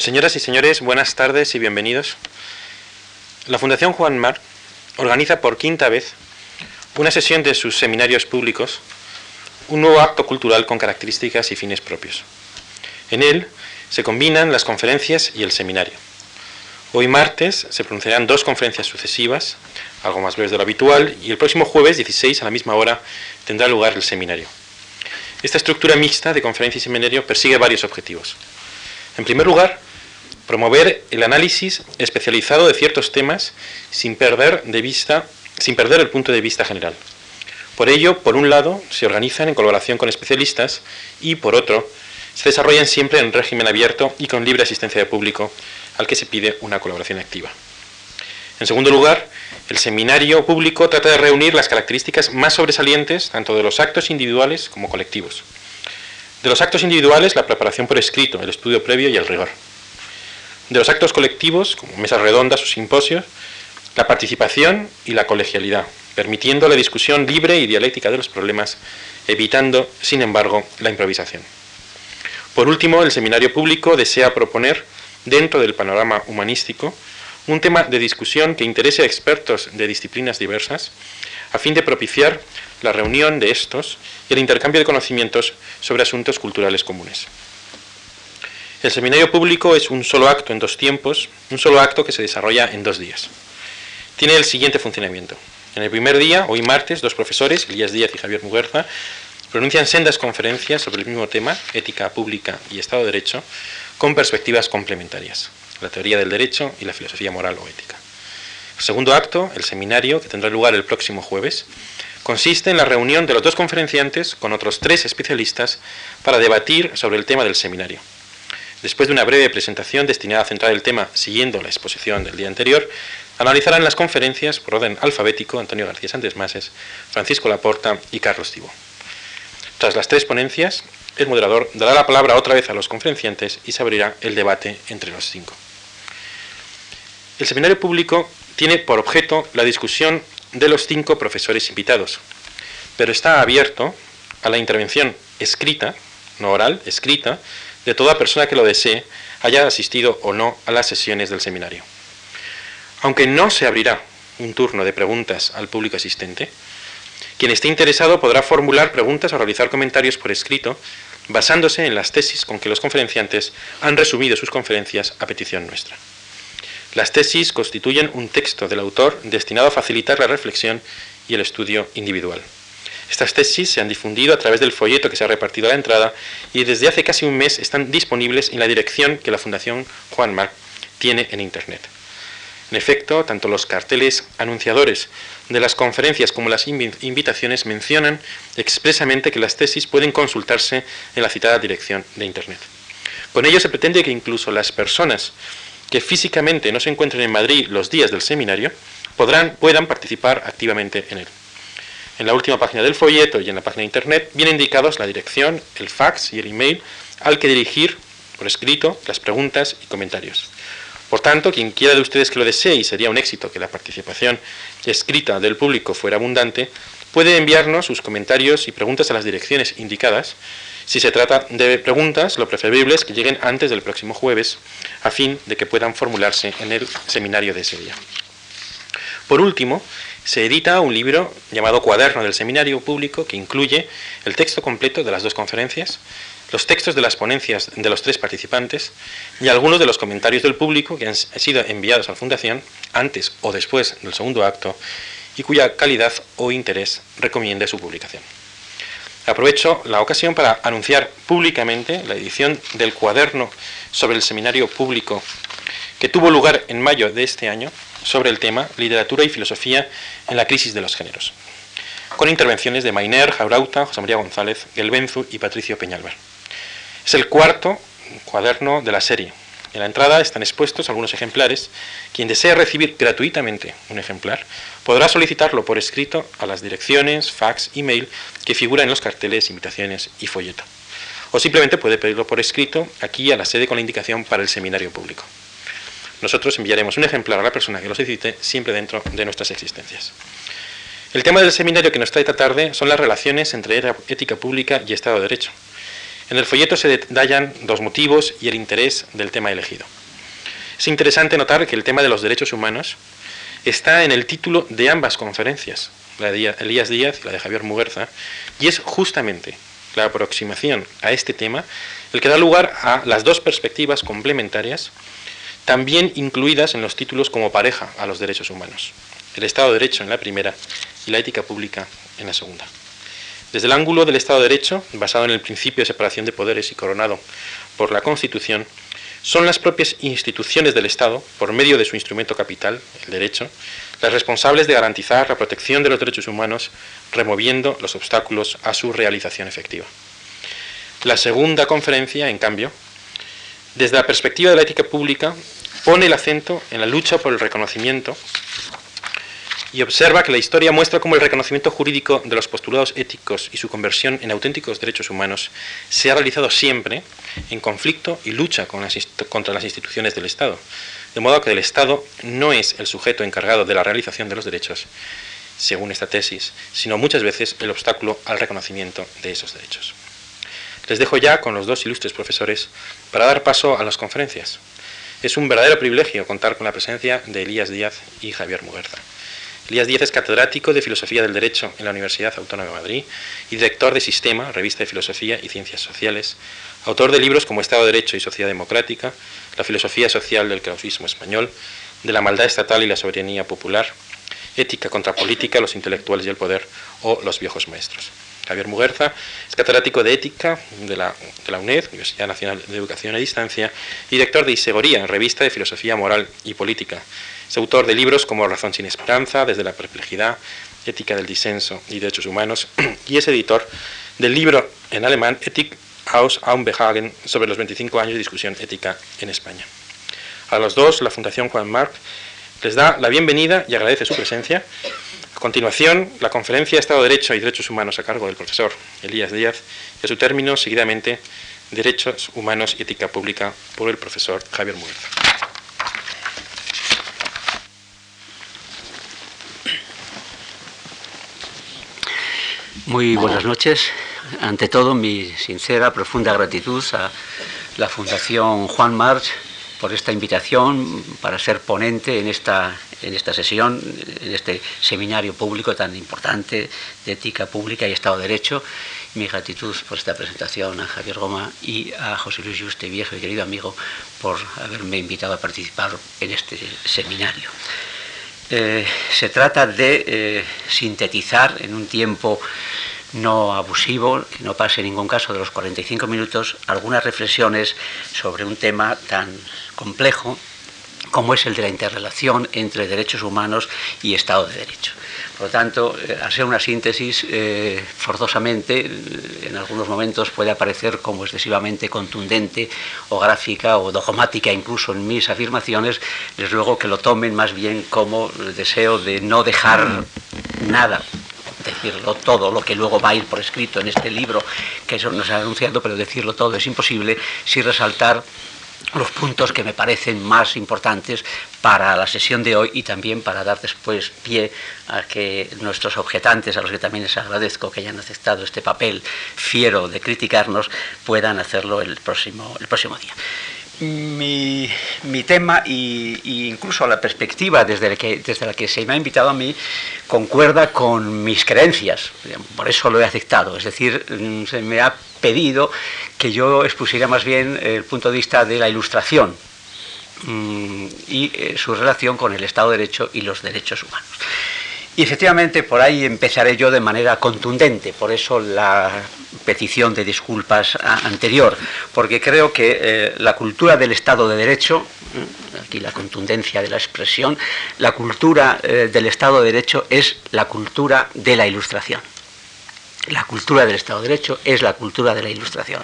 Señoras y señores, buenas tardes y bienvenidos. La Fundación Juan Mar organiza por quinta vez una sesión de sus seminarios públicos, un nuevo acto cultural con características y fines propios. En él se combinan las conferencias y el seminario. Hoy martes se pronunciarán dos conferencias sucesivas, algo más breves de lo habitual, y el próximo jueves 16 a la misma hora tendrá lugar el seminario. Esta estructura mixta de conferencia y seminario persigue varios objetivos. En primer lugar, promover el análisis especializado de ciertos temas sin perder, de vista, sin perder el punto de vista general. Por ello, por un lado, se organizan en colaboración con especialistas y, por otro, se desarrollan siempre en régimen abierto y con libre asistencia de público, al que se pide una colaboración activa. En segundo lugar, el seminario público trata de reunir las características más sobresalientes tanto de los actos individuales como colectivos. De los actos individuales, la preparación por escrito, el estudio previo y el rigor. De los actos colectivos, como mesas redondas o simposios, la participación y la colegialidad, permitiendo la discusión libre y dialéctica de los problemas, evitando, sin embargo, la improvisación. Por último, el seminario público desea proponer, dentro del panorama humanístico, un tema de discusión que interese a expertos de disciplinas diversas, a fin de propiciar la reunión de estos y el intercambio de conocimientos sobre asuntos culturales comunes. El seminario público es un solo acto en dos tiempos, un solo acto que se desarrolla en dos días. Tiene el siguiente funcionamiento. En el primer día, hoy martes, dos profesores, Elías Díaz y Javier Muguerza, pronuncian sendas conferencias sobre el mismo tema, ética pública y Estado de Derecho, con perspectivas complementarias la teoría del derecho y la filosofía moral o ética. El segundo acto, el seminario, que tendrá lugar el próximo jueves, consiste en la reunión de los dos conferenciantes con otros tres especialistas para debatir sobre el tema del seminario. Después de una breve presentación destinada a centrar el tema siguiendo la exposición del día anterior, analizarán las conferencias por orden alfabético Antonio García Sánchez Mases, Francisco Laporta y Carlos Tibó. Tras las tres ponencias, el moderador dará la palabra otra vez a los conferenciantes y se abrirá el debate entre los cinco. El seminario público tiene por objeto la discusión de los cinco profesores invitados, pero está abierto a la intervención escrita, no oral, escrita, de toda persona que lo desee, haya asistido o no a las sesiones del seminario. Aunque no se abrirá un turno de preguntas al público asistente, quien esté interesado podrá formular preguntas o realizar comentarios por escrito basándose en las tesis con que los conferenciantes han resumido sus conferencias a petición nuestra. Las tesis constituyen un texto del autor destinado a facilitar la reflexión y el estudio individual. Estas tesis se han difundido a través del folleto que se ha repartido a la entrada y desde hace casi un mes están disponibles en la dirección que la Fundación Juan Marc tiene en Internet. En efecto, tanto los carteles anunciadores de las conferencias como las invitaciones mencionan expresamente que las tesis pueden consultarse en la citada dirección de Internet. Con ello se pretende que incluso las personas que físicamente no se encuentren en Madrid los días del seminario podrán, puedan participar activamente en él. En la última página del folleto y en la página de internet vienen indicados la dirección, el fax y el email al que dirigir por escrito las preguntas y comentarios. Por tanto, quien quiera de ustedes que lo desee, y sería un éxito que la participación escrita del público fuera abundante, puede enviarnos sus comentarios y preguntas a las direcciones indicadas si se trata de preguntas, lo preferible es que lleguen antes del próximo jueves, a fin de que puedan formularse en el seminario de ese día. Por último, se edita un libro llamado Cuaderno del Seminario Público que incluye el texto completo de las dos conferencias, los textos de las ponencias de los tres participantes y algunos de los comentarios del público que han sido enviados a la Fundación antes o después del segundo acto y cuya calidad o interés recomiende su publicación. Aprovecho la ocasión para anunciar públicamente la edición del cuaderno sobre el seminario público que tuvo lugar en mayo de este año sobre el tema Literatura y Filosofía en la crisis de los géneros, con intervenciones de Mainer, Jaurauta, José María González, Gelbenzu y Patricio Peñalver. Es el cuarto cuaderno de la serie. En la entrada están expuestos algunos ejemplares. Quien desea recibir gratuitamente un ejemplar podrá solicitarlo por escrito a las direcciones, fax, email que figuran en los carteles, invitaciones y folleto. O simplemente puede pedirlo por escrito aquí a la sede con la indicación para el seminario público. Nosotros enviaremos un ejemplar a la persona que lo solicite siempre dentro de nuestras existencias. El tema del seminario que nos trae esta tarde son las relaciones entre ética pública y Estado de Derecho. En el folleto se detallan los motivos y el interés del tema elegido. Es interesante notar que el tema de los derechos humanos está en el título de ambas conferencias, la de Elías Díaz y la de Javier Muguerza, y es justamente la aproximación a este tema el que da lugar a las dos perspectivas complementarias, también incluidas en los títulos como pareja a los derechos humanos, el Estado de Derecho en la primera y la ética pública en la segunda. Desde el ángulo del Estado de Derecho, basado en el principio de separación de poderes y coronado por la Constitución, son las propias instituciones del Estado, por medio de su instrumento capital, el derecho, las responsables de garantizar la protección de los derechos humanos, removiendo los obstáculos a su realización efectiva. La segunda conferencia, en cambio, desde la perspectiva de la ética pública, pone el acento en la lucha por el reconocimiento y observa que la historia muestra cómo el reconocimiento jurídico de los postulados éticos y su conversión en auténticos derechos humanos se ha realizado siempre en conflicto y lucha contra las instituciones del Estado, de modo que el Estado no es el sujeto encargado de la realización de los derechos, según esta tesis, sino muchas veces el obstáculo al reconocimiento de esos derechos. Les dejo ya con los dos ilustres profesores para dar paso a las conferencias. Es un verdadero privilegio contar con la presencia de Elías Díaz y Javier Muguerza. Elías Díaz es catedrático de Filosofía del Derecho en la Universidad Autónoma de Madrid y director de Sistema, revista de Filosofía y Ciencias Sociales, autor de libros como Estado de Derecho y Sociedad Democrática, La filosofía social del clausismo español, De la maldad estatal y la soberanía popular, Ética contra política, los intelectuales y el poder o Los viejos maestros. Javier Muguerza es catedrático de Ética de la, de la UNED, Universidad Nacional de Educación a Distancia, y director de Isegoría, revista de Filosofía Moral y Política, es autor de libros como Razón sin Esperanza, Desde la Perplejidad, Ética del Disenso y Derechos Humanos, y es editor del libro en alemán Ethik aus Behagen sobre los 25 años de discusión ética en España. A los dos, la Fundación Juan Marc les da la bienvenida y agradece su presencia. Continuación, la conferencia Estado de Derecho y Derechos Humanos a cargo del profesor Elías Díaz y a su término, seguidamente, Derechos Humanos y Ética Pública por el profesor Javier Muerza. Muy buenas noches. Ante todo, mi sincera, profunda gratitud a la Fundación Juan March por esta invitación para ser ponente en esta, en esta sesión, en este seminario público tan importante de ética pública y Estado de Derecho. Mi gratitud por esta presentación a Javier Goma y a José Luis Juste, viejo y querido amigo, por haberme invitado a participar en este seminario. Eh, se trata de eh, sintetizar en un tiempo no abusivo, que no pase en ningún caso de los 45 minutos, algunas reflexiones sobre un tema tan complejo como es el de la interrelación entre derechos humanos y Estado de Derecho. Por lo tanto, eh, al ser una síntesis, eh, forzosamente, en algunos momentos puede aparecer como excesivamente contundente o gráfica o dogmática incluso en mis afirmaciones, les ruego que lo tomen más bien como el deseo de no dejar nada decirlo todo, lo que luego va a ir por escrito en este libro que eso nos ha anunciado, pero decirlo todo es imposible, sin resaltar los puntos que me parecen más importantes para la sesión de hoy y también para dar después pie a que nuestros objetantes, a los que también les agradezco que hayan aceptado este papel fiero de criticarnos, puedan hacerlo el próximo, el próximo día mi, tema e incluso la perspectiva desde la, que, desde la que se me ha invitado a mí concuerda con mis creencias, por eso lo he aceptado, es decir, mm, se me ha pedido que yo expusiera más bien el punto de vista de la ilustración mm, y eh, su relación con el Estado de Derecho y los derechos humanos. Y efectivamente por ahí empezaré yo de manera contundente, por eso la petición de disculpas anterior, porque creo que eh, la cultura del Estado de Derecho, mm, aquí la contundencia de la expresión, la cultura eh, del Estado de Derecho es la cultura de la ilustración. La cultura del Estado de Derecho es la cultura de la ilustración.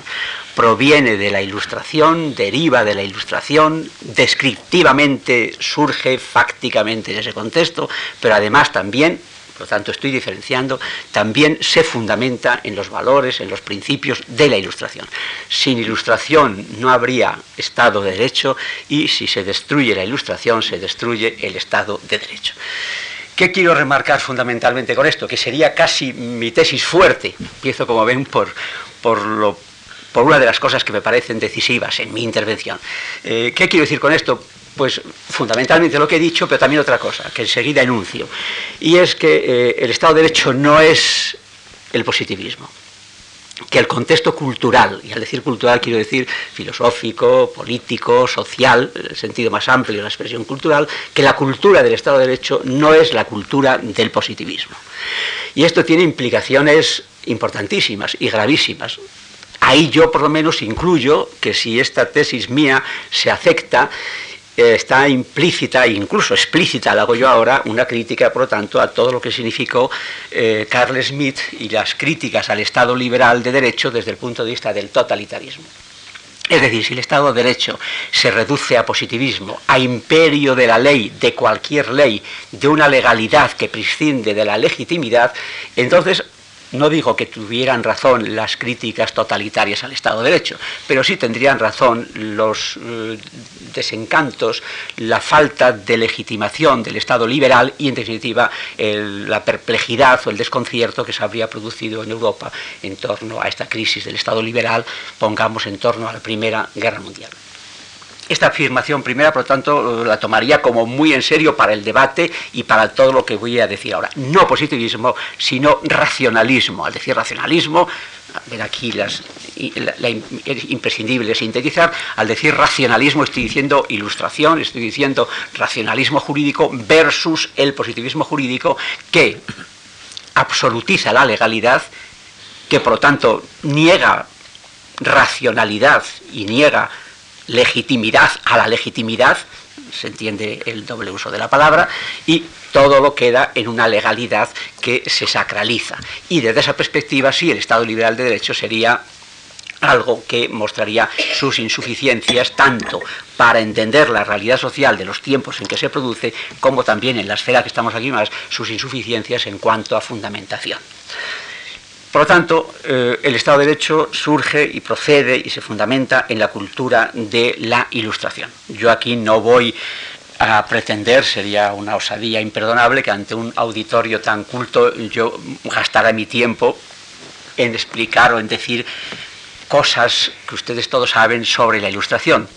Proviene de la ilustración, deriva de la ilustración, descriptivamente surge fácticamente en ese contexto, pero además también, por lo tanto estoy diferenciando, también se fundamenta en los valores, en los principios de la ilustración. Sin ilustración no habría Estado de Derecho y si se destruye la ilustración se destruye el Estado de Derecho. ¿Qué quiero remarcar fundamentalmente con esto? Que sería casi mi tesis fuerte. Empiezo, como ven, por, por lo por una de las cosas que me parecen decisivas en mi intervención. Eh, ¿Qué quiero decir con esto? Pues fundamentalmente lo que he dicho, pero también otra cosa, que enseguida enuncio. Y es que eh, el Estado de Derecho no es el positivismo que el contexto cultural, y al decir cultural quiero decir filosófico, político, social, en el sentido más amplio de la expresión cultural, que la cultura del Estado de Derecho no es la cultura del positivismo. Y esto tiene implicaciones importantísimas y gravísimas. Ahí yo por lo menos incluyo que si esta tesis mía se acepta, está implícita incluso explícita, la hago yo ahora, una crítica, por lo tanto, a todo lo que significó eh, Carl Smith y las críticas al Estado liberal de derecho desde el punto de vista del totalitarismo. Es decir, si el Estado de Derecho se reduce a positivismo, a imperio de la ley, de cualquier ley, de una legalidad que prescinde de la legitimidad, entonces no digo que tuvieran razón las críticas totalitarias al Estado de Derecho, pero sí tendrían razón los eh, desencantos, la falta de legitimación del Estado liberal y, en definitiva, la perplejidad o el desconcierto que se habría producido en Europa en torno a esta crisis del Estado liberal, pongamos en torno a la Primera Guerra Mundial. Esta afirmación primera, por lo tanto, la tomaría como muy en serio para el debate y para todo lo que voy a decir ahora. No positivismo, sino racionalismo. Al decir racionalismo, ven aquí las, la, es imprescindible sintetizar, al decir racionalismo estoy diciendo ilustración, estoy diciendo racionalismo jurídico versus el positivismo jurídico que absolutiza la legalidad, que por lo tanto niega racionalidad y niega legitimidad a la legitimidad, se entiende el doble uso de la palabra, y todo lo queda en una legalidad que se sacraliza. Y desde esa perspectiva, sí, el Estado liberal de derecho sería algo que mostraría sus insuficiencias tanto para entender la realidad social de los tiempos en que se produce, como también en la esfera que estamos aquí más, sus insuficiencias en cuanto a fundamentación. Por lo tanto, eh, el Estado de Derecho surge y procede y se fundamenta en la cultura de la ilustración. Yo aquí no voy a pretender, sería una osadía imperdonable, que ante un auditorio tan culto yo gastara mi tiempo en explicar o en decir cosas que ustedes todos saben sobre la ilustración.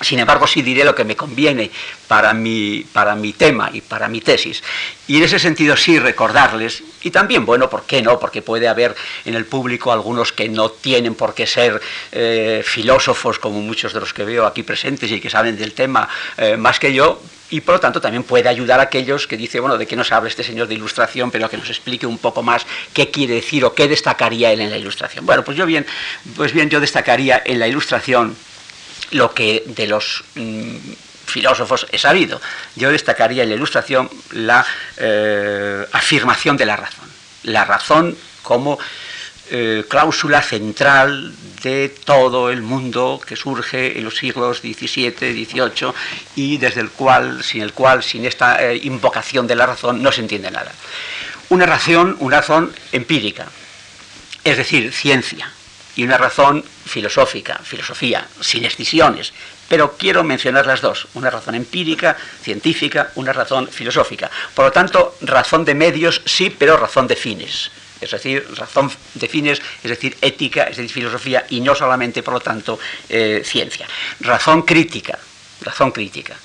Sin embargo, sí diré lo que me conviene para mi, para mi tema y para mi tesis. Y en ese sentido sí recordarles, y también, bueno, ¿por qué no? Porque puede haber en el público algunos que no tienen por qué ser eh, filósofos, como muchos de los que veo aquí presentes y que saben del tema eh, más que yo, y por lo tanto también puede ayudar a aquellos que dicen, bueno, de qué nos habla este señor de ilustración, pero que nos explique un poco más qué quiere decir o qué destacaría él en la ilustración. Bueno, pues yo bien, pues bien, yo destacaría en la ilustración lo que de los mm, filósofos he sabido. Yo destacaría en la ilustración la eh, afirmación de la razón. La razón como eh, cláusula central de todo el mundo que surge en los siglos XVII, XVIII y desde el cual, sin el cual, sin esta eh, invocación de la razón, no se entiende nada. Una razón, una razón empírica, es decir, ciencia, y una razón filosófica, filosofía, sin excisiones. Pero quiero mencionar las dos, una razón empírica, científica, una razón filosófica. Por lo tanto, razón de medios sí, pero razón de fines. Es decir, razón de fines, es decir, ética, es decir, filosofía, y no solamente, por lo tanto, eh, ciencia. Razón crítica, razón crítica.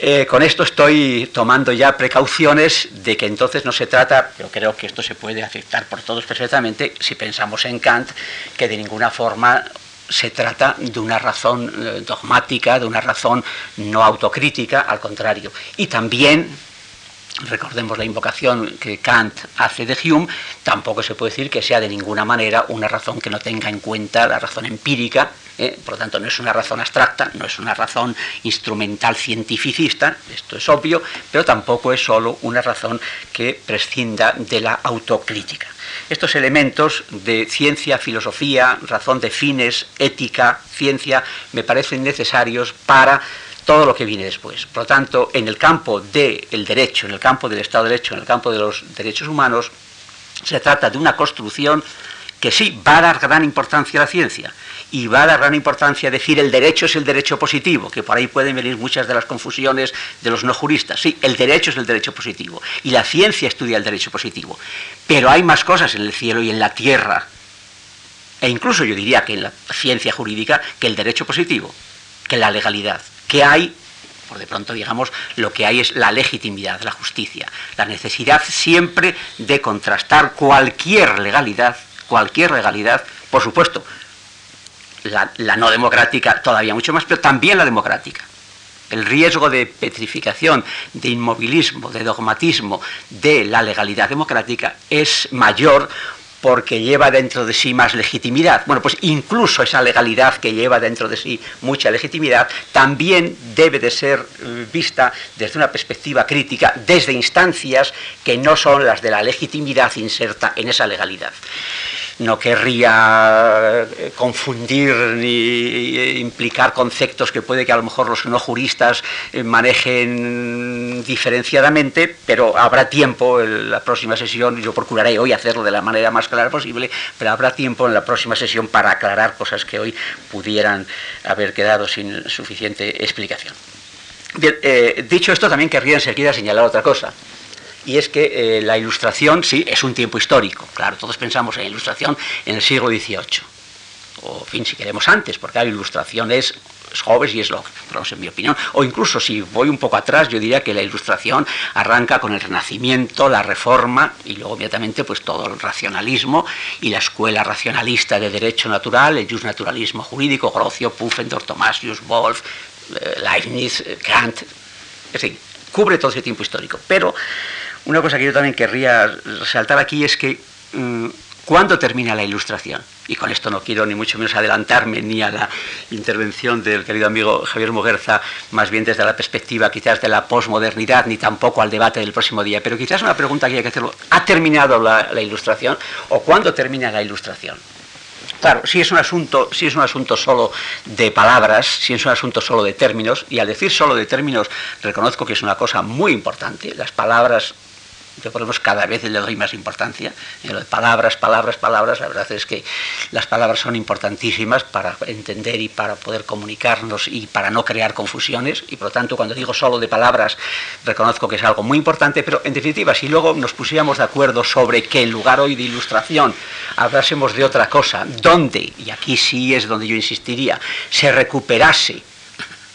Eh, con esto estoy tomando ya precauciones de que entonces no se trata, pero creo que esto se puede aceptar por todos perfectamente, si pensamos en Kant, que de ninguna forma se trata de una razón eh, dogmática, de una razón no autocrítica, al contrario. Y también recordemos la invocación que Kant hace de Hume, tampoco se puede decir que sea de ninguna manera una razón que no tenga en cuenta la razón empírica, ¿eh? por lo tanto no es una razón abstracta, no es una razón instrumental cientificista, esto es obvio, pero tampoco es solo una razón que prescinda de la autocrítica. Estos elementos de ciencia, filosofía, razón de fines, ética, ciencia, me parecen necesarios para todo lo que viene después. Por lo tanto, en el campo del derecho, en el campo del Estado de Derecho, en el campo de los derechos humanos, se trata de una construcción que sí va a dar gran importancia a la ciencia y va a dar gran importancia a decir el derecho es el derecho positivo, que por ahí pueden venir muchas de las confusiones de los no juristas. Sí, el derecho es el derecho positivo y la ciencia estudia el derecho positivo, pero hay más cosas en el cielo y en la tierra e incluso yo diría que en la ciencia jurídica, que el derecho positivo, que la legalidad, que hay por de pronto, digamos, lo que hay es la legitimidad, la justicia, la necesidad siempre de contrastar cualquier legalidad, cualquier legalidad, por supuesto, la, la, no democrática todavía mucho más, pero también la democrática. El riesgo de petrificación, de inmovilismo, de dogmatismo de la legalidad democrática es mayor porque lleva dentro de sí más legitimidad. Bueno, pues incluso esa legalidad que lleva dentro de sí mucha legitimidad también debe de ser eh, vista desde una perspectiva crítica, desde instancias que no son las de la legitimidad inserta en esa legalidad no querría eh, confundir ni eh, implicar conceptos que puede que a lo mejor los no juristas eh, manejen diferenciadamente, pero habrá tiempo en la próxima sesión, yo procuraré hoy hacerlo de la manera más clara posible, pero habrá tiempo en la próxima sesión para aclarar cosas que hoy pudieran haber quedado sin suficiente explicación. Bien, dicho esto, también querría enseguida señalar otra cosa y es que eh, la ilustración, sí, es un tiempo histórico, claro, todos pensamos en ilustración en el siglo XVIII, o fin, si queremos antes, porque la ilustración es, joven y es lo en mi opinión, o incluso si voy un poco atrás, yo diría que la ilustración arranca con el Renacimiento, la Reforma, y luego inmediatamente pues todo el racionalismo y la escuela racionalista de derecho natural, el naturalismo jurídico, Grocio, Pufendorf, Thomasius, Wolff, eh, Leibniz, eh, Kant, en fin, cubre todo ese tiempo histórico, pero una cosa que yo también querría resaltar aquí es que mm, ¿cuándo termina la ilustración? Y con esto no quiero ni mucho menos adelantarme ni a la intervención del querido amigo Javier Muguerza, más bien desde la perspectiva quizás de la posmodernidad, ni tampoco al debate del próximo día, pero quizás una pregunta que hay que hacerlo. ¿Ha terminado la, la ilustración o cuándo termina la ilustración? Claro, si es un asunto, si es un asunto solo de palabras, si es un asunto solo de términos, y al decir solo de términos reconozco que es una cosa muy importante. Las palabras yo por lo menos cada vez le doy más importancia. En lo de palabras, palabras, palabras, la verdad es que las palabras son importantísimas para entender y para poder comunicarnos y para no crear confusiones. Y por lo tanto, cuando digo solo de palabras, reconozco que es algo muy importante, pero en definitiva, si luego nos pusiéramos de acuerdo sobre que en lugar hoy de ilustración hablásemos de otra cosa, donde, y aquí sí es donde yo insistiría, se recuperase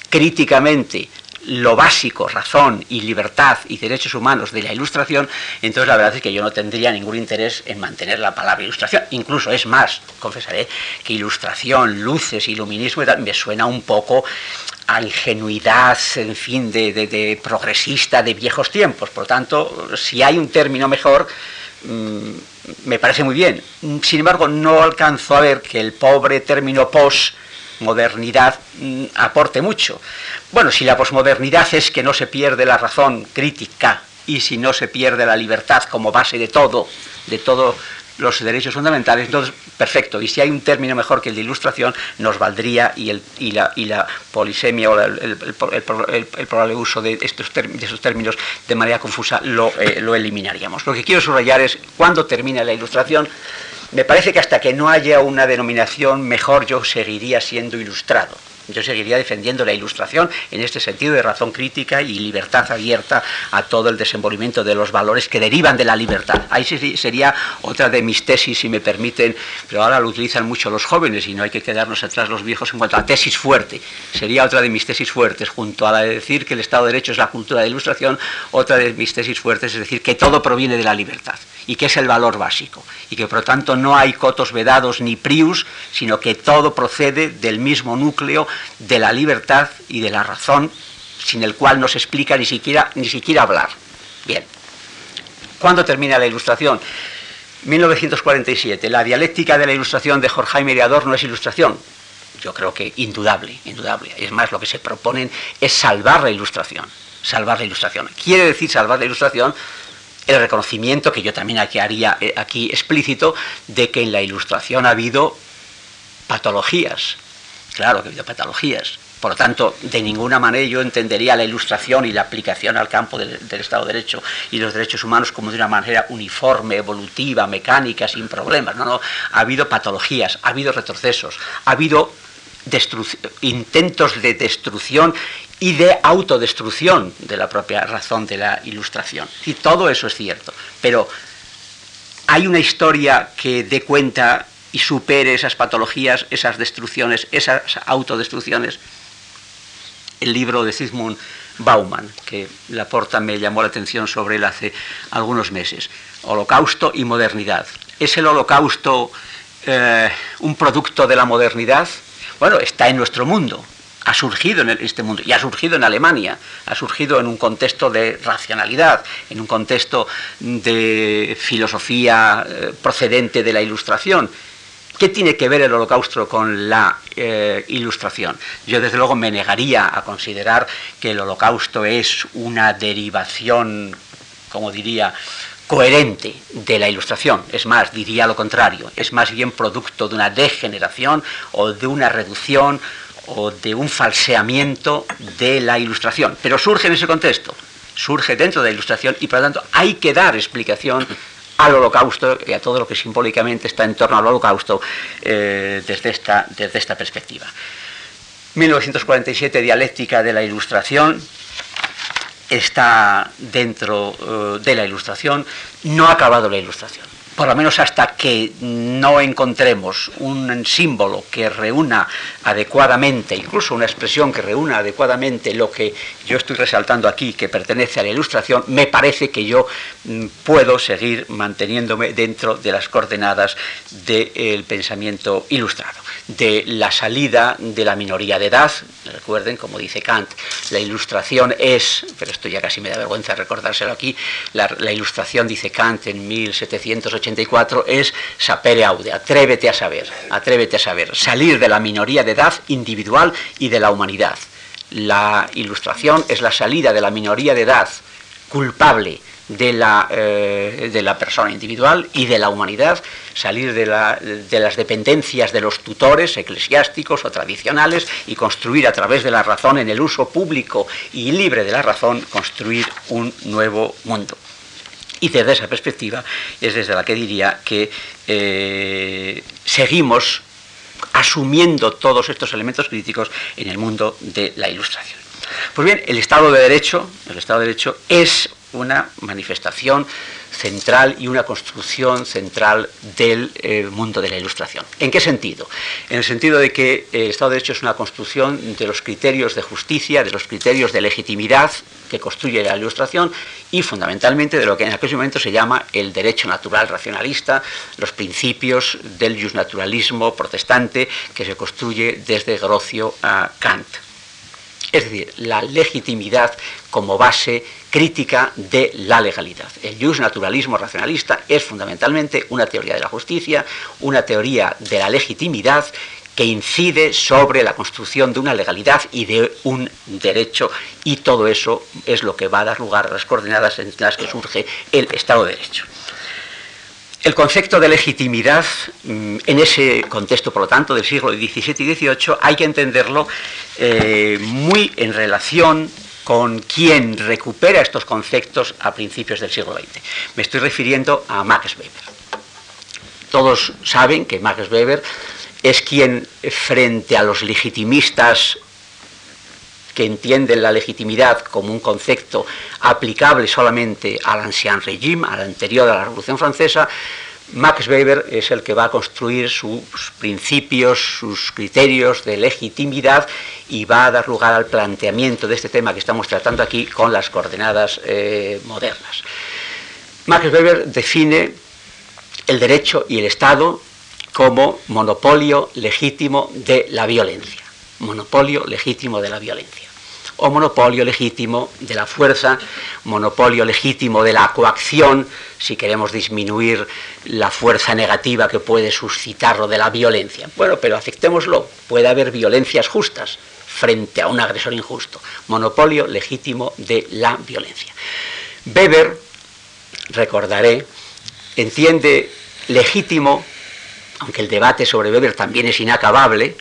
críticamente lo básico, razón y libertad y derechos humanos de la ilustración, entonces la verdad es que yo no tendría ningún interés en mantener la palabra ilustración. Incluso es más, confesaré que ilustración, luces, iluminismo me suena un poco a ingenuidad, en fin, de, progresista de viejos tiempos. Por lo tanto, si hay un término mejor, mm, me parece muy bien. Sin embargo, no alcanzo a ver que el pobre término post modernidad mm, aporte mucho. Bueno, si la posmodernidad es que no se pierde la razón crítica y si no se pierde la libertad como base de todo, de todos los derechos fundamentales, entonces perfecto. Y si hay un término mejor que el de ilustración, nos valdría y, el, y la, polisemia o el, probable uso de, estos de esos términos de manera confusa lo, eh, lo eliminaríamos. Lo que quiero subrayar es cuándo termina la ilustración me parece que hasta que no haya una denominación mejor yo seguiría siendo ilustrado. Yo seguiría defendiendo la ilustración en este sentido de razón crítica y libertad abierta a todo el desenvolvimiento de los valores que derivan de la libertad. Ahí sería otra de mis tesis, si me permiten, pero ahora lo utilizan mucho los jóvenes y no hay que quedarnos atrás los viejos en cuanto a tesis fuerte. Sería otra de mis tesis fuertes, junto a la de decir que el Estado de Derecho es la cultura de ilustración, otra de mis tesis fuertes es decir que todo proviene de la libertad y que es el valor básico y que por lo tanto no hay cotos vedados ni prius, sino que todo procede del mismo núcleo de la libertad y de la razón, sin el cual no se explica ni siquiera, ni siquiera hablar. Bien. ¿Cuándo termina la ilustración? 1947. La dialéctica de la ilustración de Jorge Jaime no es ilustración. Yo creo que indudable, indudable. Es más, lo que se proponen es salvar la ilustración. Salvar la ilustración. Quiere decir salvar la ilustración el reconocimiento que yo también aquí haría eh, aquí explícito de que en la ilustración ha habido patologías. Claro que ha habido patologías. Por lo tanto, de ninguna manera yo entendería la ilustración y la aplicación al campo del, Estado de Derecho y los derechos humanos como de una manera uniforme, evolutiva, mecánica, sin problemas. No, no. Ha habido patologías, ha habido retrocesos, ha habido intentos de destrucción y de autodestrucción de la propia razón de la ilustración. Y todo eso es cierto, pero hay una historia que dé cuenta y supere esas patologías, esas destrucciones, esas autodestrucciones. El libro de Zygmunt Bauman, que la porta me llamó la atención sobre él hace algunos meses. Holocausto y modernidad. ¿Es el holocausto eh, un producto de la modernidad? Bueno, está en nuestro mundo, ha surgido en este mundo y ha surgido en Alemania, ha surgido en un contexto de racionalidad, en un contexto de filosofía eh, procedente de la ilustración. ¿Qué tiene que ver el holocausto con la eh, ilustración? Yo desde luego me negaría a considerar que el holocausto es una derivación, como diría, coherente de la ilustración. Es más, diría lo contrario, es más bien producto de una degeneración o de una reducción o de un falseamiento de la ilustración. Pero surge en ese contexto, surge dentro de la ilustración y por lo tanto hay que dar explicación al holocausto y a todo lo que simbólicamente está en torno al holocausto eh, desde, esta, desde esta perspectiva. 1947, dialéctica de la ilustración, está dentro eh, de la ilustración, no ha acabado la ilustración por lo menos hasta que no encontremos un símbolo que reúna adecuadamente, incluso una expresión que reúna adecuadamente lo que yo estoy resaltando aquí, que pertenece a la ilustración, me parece que yo mm, puedo seguir manteniéndome dentro de las coordenadas del pensamiento ilustrado, de la salida de la minoría de edad. Recuerden, como dice Kant, la ilustración es, pero esto ya casi me da vergüenza recordárselo aquí, la, ilustración, dice Kant en 1780, 84 es sapere aude, atrévete a saber, atrévete a saber, salir de la minoría de edad individual y de la humanidad. La ilustración es la salida de la minoría de edad culpable de la, eh, de la persona individual y de la humanidad, salir de, de, las dependencias de los tutores eclesiásticos o tradicionales y construir a través de la razón, en el uso público y libre de la razón, construir un nuevo mundo. Y desde esa perspectiva es desde la que diría que eh, seguimos asumiendo todos estos elementos críticos en el mundo de la ilustración. Pues bien, el Estado de Derecho, el Estado de Derecho es una manifestación central y una construcción central del eh, mundo de la ilustración. ¿En qué sentido? En el sentido de que el Estado de Derecho es una construcción de los criterios de justicia, de los criterios de legitimidad que construye la ilustración y fundamentalmente de lo que en aquel momento se llama el derecho natural racionalista, los principios del justnaturalismo protestante que se construye desde Grocio a Kant. Es decir, la legitimidad como base crítica de la legalidad. El naturalismo racionalista es fundamentalmente una teoría de la justicia, una teoría de la legitimidad que incide sobre la construcción de una legalidad y de un derecho, y todo eso es lo que va a dar lugar a las coordenadas en las que surge el Estado de Derecho. El concepto de legitimidad, mm, en ese contexto, por lo tanto, del siglo XVII y XVIII, hay que entenderlo eh, muy en relación con quien recupera estos conceptos a principios del siglo XX. Me estoy refiriendo a Max Weber. Todos saben que Max Weber es quien, frente a los legitimistas que entienden la legitimidad como un concepto aplicable solamente al ancien régime, al anterior a la Revolución Francesa, Max Weber es el que va a construir sus principios, sus criterios de legitimidad y va a dar lugar al planteamiento de este tema que estamos tratando aquí con las coordenadas eh, modernas. Max Weber define el derecho y el Estado como monopolio legítimo de la violencia. Monopolio legítimo de la violencia o monopolio legítimo de la fuerza, monopolio legítimo de la coacción, si queremos disminuir la fuerza negativa que puede suscitarlo de la violencia. Bueno, pero aceptémoslo, puede haber violencias justas frente a un agresor injusto, monopolio legítimo de la violencia. Weber, recordaré, entiende legítimo, aunque el debate sobre Weber también es inacabable,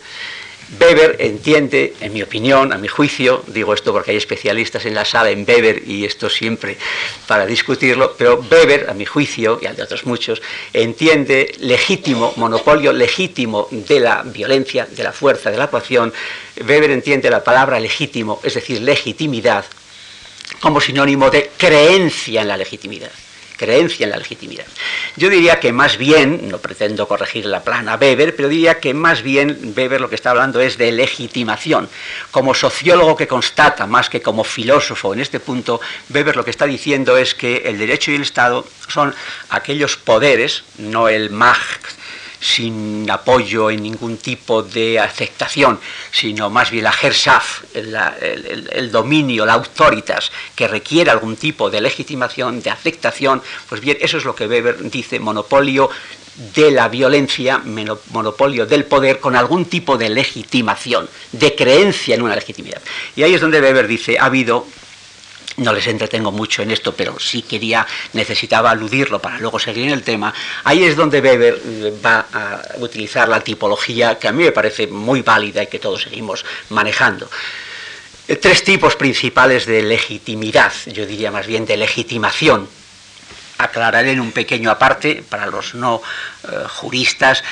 Weber entiende, en mi opinión, a mi juicio, digo esto porque hay especialistas en la sala en Weber y esto siempre para discutirlo, pero Weber, a mi juicio, y al de otros muchos, entiende legítimo, monopolio legítimo de la violencia, de la fuerza, de la coacción. Weber entiende la palabra legítimo, es decir, legitimidad, como sinónimo de creencia en la legitimidad creencia en la legitimidad. Yo diría que más bien, no pretendo corregir la plana Weber, pero diría que más bien Weber lo que está hablando es de legitimación. Como sociólogo que constata, más que como filósofo en este punto, Weber lo que está diciendo es que el derecho y el Estado son aquellos poderes, no el Macht, sin apoyo en ningún tipo de aceptación, sino más bien la Herrschaft, el, dominio, la autoritas, que requiere algún tipo de legitimación, de aceptación, pues bien, eso es lo que Weber dice, monopolio de la violencia, monopolio del poder con algún tipo de legitimación, de creencia en una legitimidad. Y ahí es donde Weber dice, ha habido no les entretengo mucho en esto, pero sí quería, necesitaba aludirlo para luego seguir en el tema. Ahí es donde Weber eh, va a utilizar la tipología que a mí me parece muy válida y que todos seguimos manejando. Eh, tres tipos principales de legitimidad, yo diría más bien de legitimación. Aclararé en un pequeño aparte para los no eh, juristas,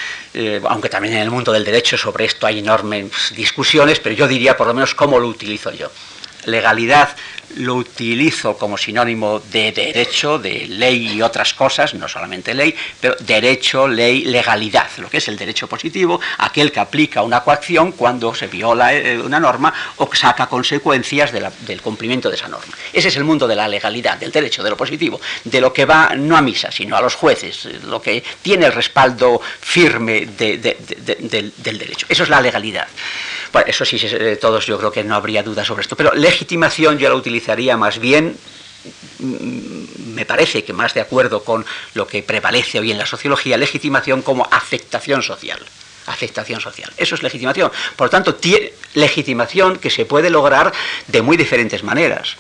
aunque también en el mundo del derecho sobre esto hay enormes discusiones, pero yo diría por lo menos cómo lo utilizo yo legalidad lo utilizo como sinónimo de derecho, de ley y otras cosas, no solamente ley, pero derecho, ley, legalidad, lo que es el derecho positivo, aquel que aplica una coacción cuando se viola eh, una norma o saca consecuencias del cumplimiento de esa norma. Ese es el mundo de la legalidad, del derecho, de lo positivo, de lo que va no a misa, sino a los jueces, lo que tiene el respaldo firme del derecho. Eso es la legalidad. Eso sí, todos yo creo que no habría duda sobre esto, pero legitimación yo la utilizaría más bien mm, me parece que más de acuerdo con lo que prevalece hoy en la sociología, legitimación como aceptación social. Aceptación social. Eso es legitimación. Por lo tanto, legitimación que se puede lograr de muy diferentes maneras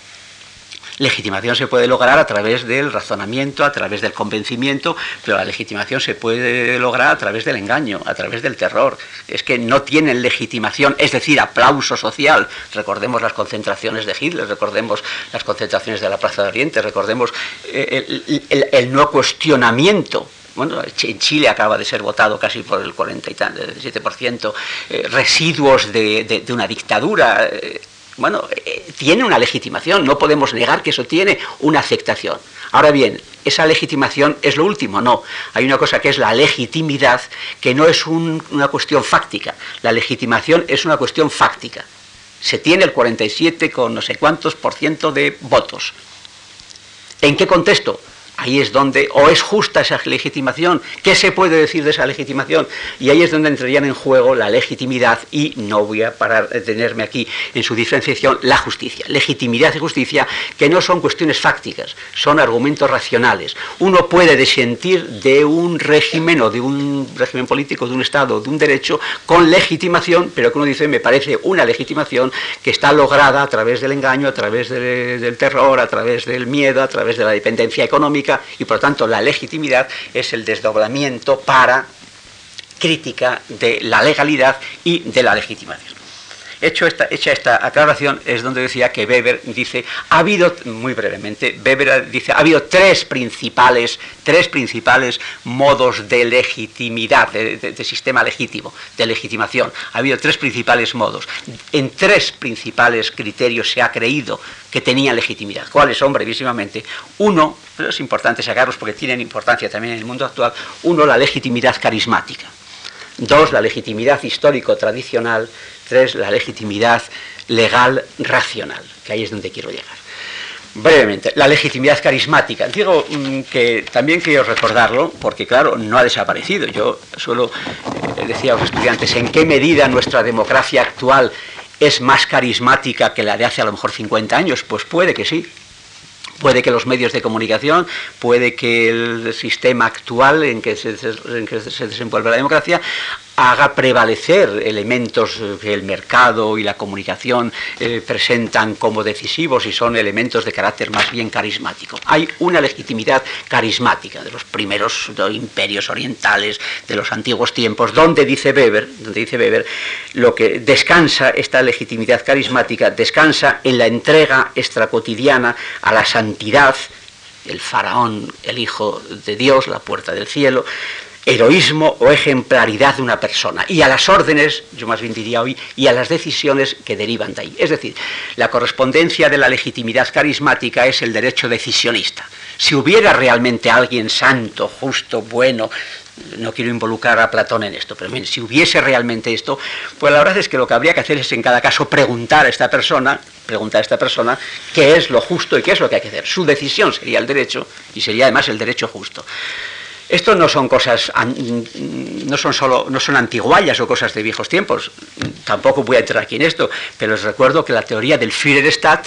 legitimación se puede lograr a través del razonamiento, a través del convencimiento, pero la legitimación se puede lograr a través del engaño, a través del terror. Es que no tienen legitimación, es decir, aplauso social. Recordemos las concentraciones de Hitler, recordemos las concentraciones de la Plaza de Oriente, recordemos eh, el, no cuestionamiento bueno, en Chile acaba de ser votado casi por el 47%, eh, residuos de, de, una dictadura. Eh, bueno, eh, tiene una legitimación, no podemos negar que eso tiene una aceptación. Ahora bien, esa legitimación es lo último, no. Hay una cosa que es la legitimidad, que no es una cuestión fáctica. La legitimación es una cuestión fáctica. Se tiene el 47 con no sé cuántos por ciento de votos. ¿En qué contexto? Ahí es donde, o es justa esa legitimación, ¿qué se puede decir de esa legitimación? Y ahí es donde entrarían en juego la legitimidad y no voy a parar de tenerme aquí en su diferenciación, la justicia. Legitimidad y justicia que no son cuestiones fácticas, son argumentos racionales. Uno puede desentir de un régimen o de un régimen político, de un Estado, de un derecho, con legitimación, pero que uno dice, me parece una legitimación que está lograda a través del engaño, a través del terror, a través del miedo, a través de la dependencia económica, y por lo tanto la legitimidad es el desdoblamiento para crítica de la legalidad y de la legitimación. Hecho esta, hecha esta aclaración es donde decía que Weber dice, ha habido, muy brevemente, Weber dice, ha habido tres principales, tres principales modos de legitimidad, de, sistema legítimo, de legitimación. Ha habido tres principales modos. En tres principales criterios se ha creído que tenían legitimidad. ¿Cuáles son? Brevísimamente. Uno, es importante sacarlos porque tienen importancia también en el mundo actual. Uno, la legitimidad carismática. Dos, la legitimidad histórico-tradicional La legitimidad legal racional, que ahí es donde quiero llegar. Brevemente, la legitimidad carismática. Digo mm, que también quiero recordarlo, porque claro, no ha desaparecido. Yo solo eh, decía a los estudiantes, ¿en qué medida nuestra democracia actual es más carismática que la de hace a lo mejor 50 años? Pues puede que sí, puede que los medios de comunicación, puede que el sistema actual en que se, en que se desenvuelve la democracia haga prevalecer elementos que el mercado y la comunicación eh, presentan como decisivos y son elementos de carácter más bien carismático. Hay una legitimidad carismática de los primeros imperios orientales, de los antiguos tiempos, donde dice donde dice Weber, lo que descansa esta legitimidad carismática descansa en la entrega extracotidiana a la santidad, el faraón, el hijo de Dios, la puerta del cielo, heroísmo o ejemplaridad de una persona y a las órdenes, yo más bien diría hoy, y a las decisiones que derivan de ahí. Es decir, la correspondencia de la legitimidad carismática es el derecho decisionista. Si hubiera realmente alguien santo, justo, bueno, no quiero involucrar a Platón en esto, pero si hubiese realmente esto, pues la verdad es que lo que habría que hacer es en cada caso preguntar a esta persona, preguntar a esta persona qué es lo justo y qué es lo que hay que hacer. Su decisión sería el derecho y sería además el derecho justo. Esto no son cosas, no son solo, no son antiguallas o cosas de viejos tiempos. Tampoco voy a entrar aquí en esto, pero les recuerdo que la teoría del Führerstadt,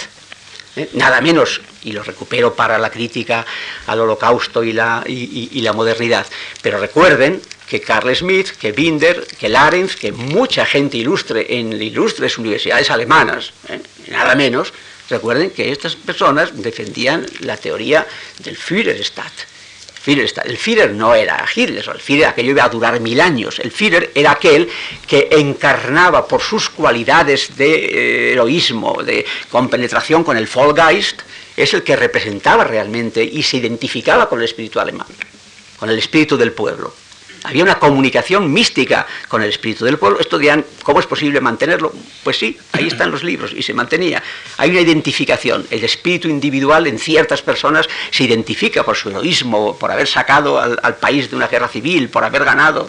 ¿eh? nada menos, y lo recupero para la crítica al holocausto y la, modernidad, pero recuerden que Carl Smith, que Binder, que Larenz, que mucha gente ilustre en ilustres universidades alemanas, ¿eh? nada menos, recuerden que estas personas defendían la teoría del El Führer no era Hitler, el Führer aquello iba a durar mil años. El Führer era aquel que encarnaba por sus cualidades de eh, heroísmo, de compenetración con el Vollgeist, es el que representaba realmente y se identificaba con el espíritu alemán, con el espíritu del pueblo. Había una comunicación mística con el espíritu del pueblo. Esto dirán, ¿cómo es posible mantenerlo? Pues sí, ahí están los libros y se mantenía. Hay una identificación. El espíritu individual en ciertas personas se identifica por su heroísmo, por haber sacado al, país de una guerra civil, por haber ganado,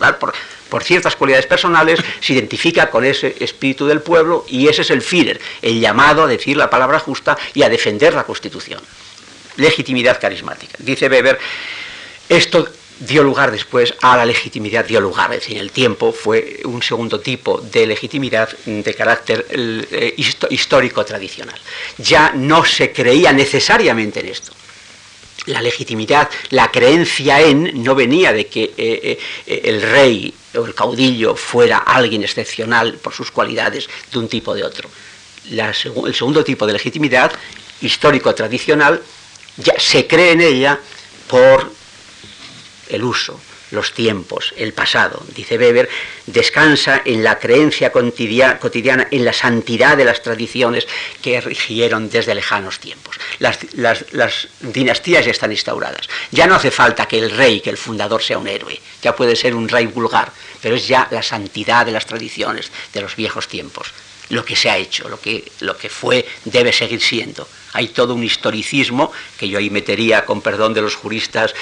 por, ciertas cualidades personales, se identifica con ese espíritu del pueblo y ese es el Führer, el llamado a decir la palabra justa y a defender la Constitución. Legitimidad carismática. Dice Weber, esto dio lugar después a la legitimidad, dio lugar, es decir, el tiempo fue un segundo tipo de legitimidad de carácter eh, histórico tradicional. Ya no se creía necesariamente en esto. La legitimidad, la creencia en, no venía de que eh, eh, el rey o el caudillo fuera alguien excepcional por sus cualidades de un tipo o de otro. el segundo tipo de legitimidad histórico tradicional ya se cree en ella por el uso, los tiempos, el pasado, dice Weber, descansa en la creencia cotidiana, en la santidad de las tradiciones que rigieron desde lejanos tiempos. Las, dinastías ya están instauradas. Ya no hace falta que el rey, que el fundador sea un héroe, ya puede ser un rey vulgar, pero es ya la santidad de las tradiciones de los viejos tiempos lo que se ha hecho, lo que, lo que fue, debe seguir siendo. Hay todo un historicismo que yo ahí metería, con perdón de los juristas,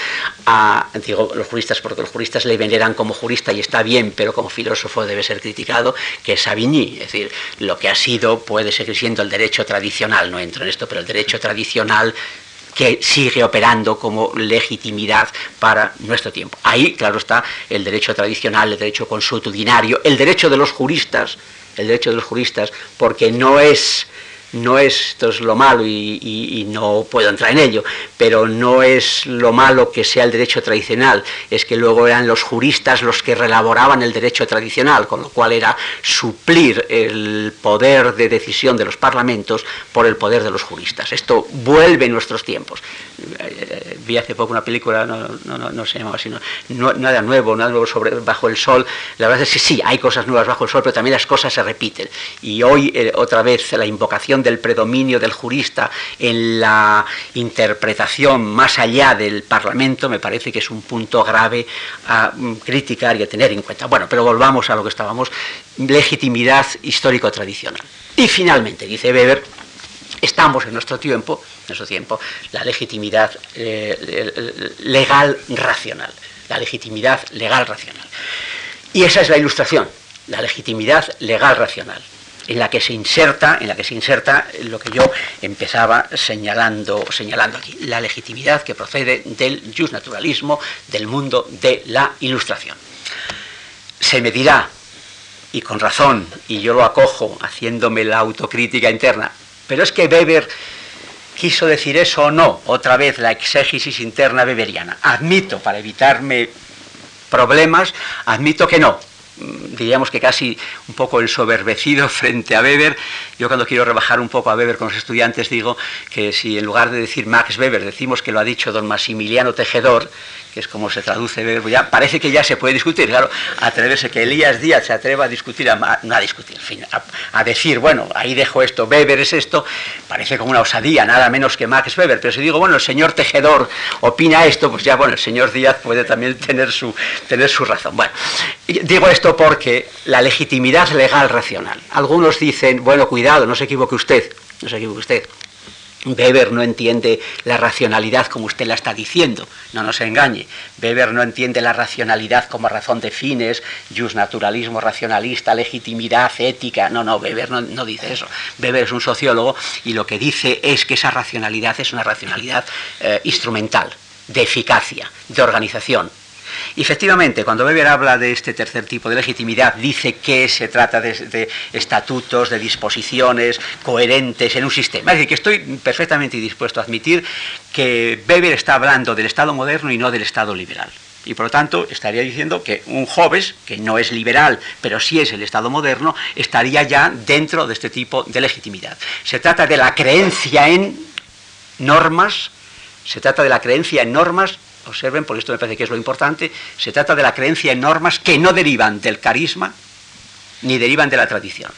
a, digo los juristas porque los juristas le veneran como jurista y está bien, pero como filósofo debe ser criticado, que es Savigny. Es decir, lo que ha sido puede seguir siendo el derecho tradicional, no entro en esto, pero el derecho tradicional que sigue operando como legitimidad para nuestro tiempo. Ahí, claro está, el derecho tradicional, el derecho consuetudinario, el derecho de los juristas, el derecho de los juristas, porque no es no es, esto es lo malo y, no puedo entrar en ello, pero no es lo malo que sea el derecho tradicional, es que luego eran los juristas los que relaboraban el derecho tradicional, con lo cual era suplir el poder de decisión de los parlamentos por el poder de los juristas. Esto vuelve en nuestros tiempos. Eh, vi hace poco una película, no, no, no, se llamaba así, no, nada nuevo, nada nuevo sobre, bajo el sol. La verdad es que sí, hay cosas nuevas bajo el sol, pero también las cosas se repiten. Y hoy, eh, otra vez, la invocación del predominio del jurista en la interpretación más allá del Parlamento me parece que es un punto grave a mm, criticar y a tener en cuenta. Bueno, pero volvamos a lo que estábamos, legitimidad histórico-tradicional. Y finalmente, dice Weber, estamos en nuestro tiempo, en nuestro tiempo, la legitimidad eh, legal racional, la legitimidad legal racional. Y esa es la ilustración, la legitimidad legal racional en la que se inserta, en la que se inserta lo que yo empezaba señalando, señalando aquí, la legitimidad que procede del naturalismo, del mundo de la ilustración. Se me dirá, y con razón, y yo lo acojo haciéndome la autocrítica interna, pero es que Weber quiso decir eso o no, otra vez la exégesis interna weberiana. Admito, para evitarme problemas, admito que no, diríamos que casi un poco ensoberbecido frente a Weber. Yo cuando quiero rebajar un poco a Weber con los estudiantes digo que si en lugar de decir Max Weber decimos que lo ha dicho don Maximiliano Tejedor, que es como se traduce ya parece que ya se puede discutir. Claro, atreverse que Elías Díaz se atreva a discutir, a, a discutir, a, decir, bueno, ahí dejo esto, Weber es esto, parece como una osadía, nada menos que Max Weber. Pero si digo, bueno, el señor Tejedor opina esto, pues ya, bueno, el señor Díaz puede también tener su, tener su razón. Bueno, digo esto porque la legitimidad legal racional. Algunos dicen, bueno, cuidado, no se equivoque usted, no se equivoque usted. Weber no entiende la racionalidad como usted la está diciendo, no nos engañe. Weber no entiende la racionalidad como razón de fines, naturalismo racionalista, legitimidad, ética. No, no, Weber no, dice eso. Weber es un sociólogo y lo que dice es que esa racionalidad es una racionalidad eh, instrumental, de eficacia, de organización, efectivamente, cuando Weber habla de este tercer tipo de legitimidad, dice que se trata de, estatutos, de disposiciones coherentes en un sistema. Es decir, que estoy perfectamente dispuesto a admitir que Weber está hablando del Estado moderno y no del Estado liberal. Y por lo tanto estaría diciendo que un joven, que no es liberal, pero sí es el Estado moderno, estaría ya dentro de este tipo de legitimidad. Se trata de la creencia en normas, se trata de la creencia en normas observen, por esto me parece que es lo importante, se trata de la creencia en normas que no derivan del carisma ni derivan de la tradición.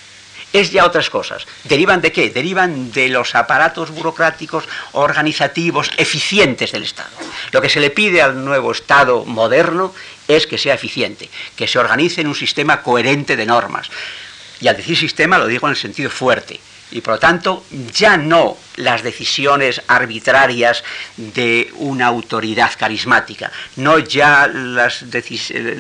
Es ya otras cosas. ¿Derivan de qué? Derivan de los aparatos burocráticos, organizativos, eficientes del Estado. Lo que se le pide al nuevo Estado moderno es que sea eficiente, que se organice en un sistema coherente de normas. Y al decir sistema lo digo en el sentido fuerte, y por lo tanto ya no las decisiones arbitrarias de una autoridad carismática, no ya, las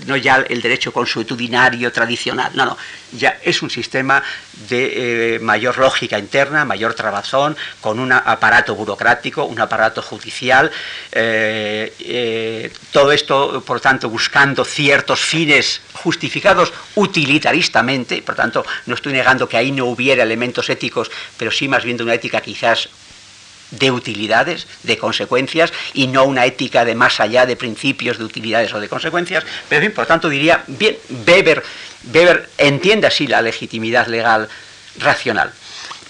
no ya el derecho consuetudinario tradicional, no, no, ya es un sistema de eh, mayor lógica interna, mayor trabazón, con un aparato burocrático, un aparato judicial, eh, eh, todo esto, por tanto, buscando ciertos fines justificados utilitaristamente, por tanto, no estoy negando que ahí no hubiera elementos éticos, pero sí más bien de una ética quizás de utilidades, de consecuencias, y no una ética de más allá de principios de utilidades o de consecuencias. Pero, bien, por tanto, diría, bien, Weber, Weber entiende así la legitimidad legal racional.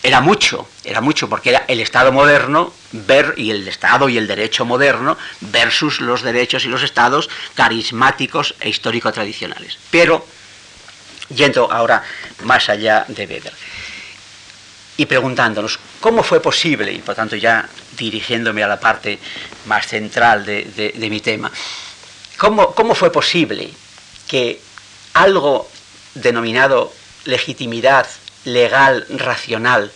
Era mucho, era mucho, porque era el Estado moderno ver, y el Estado y el derecho moderno versus los derechos y los estados carismáticos e histórico-tradicionales. Pero, yendo ahora más allá de Weber y preguntándonos cómo fue posible, y por tanto ya dirigiéndome a la parte más central de, mi tema, ¿cómo, ¿cómo fue posible que algo denominado legitimidad legal racional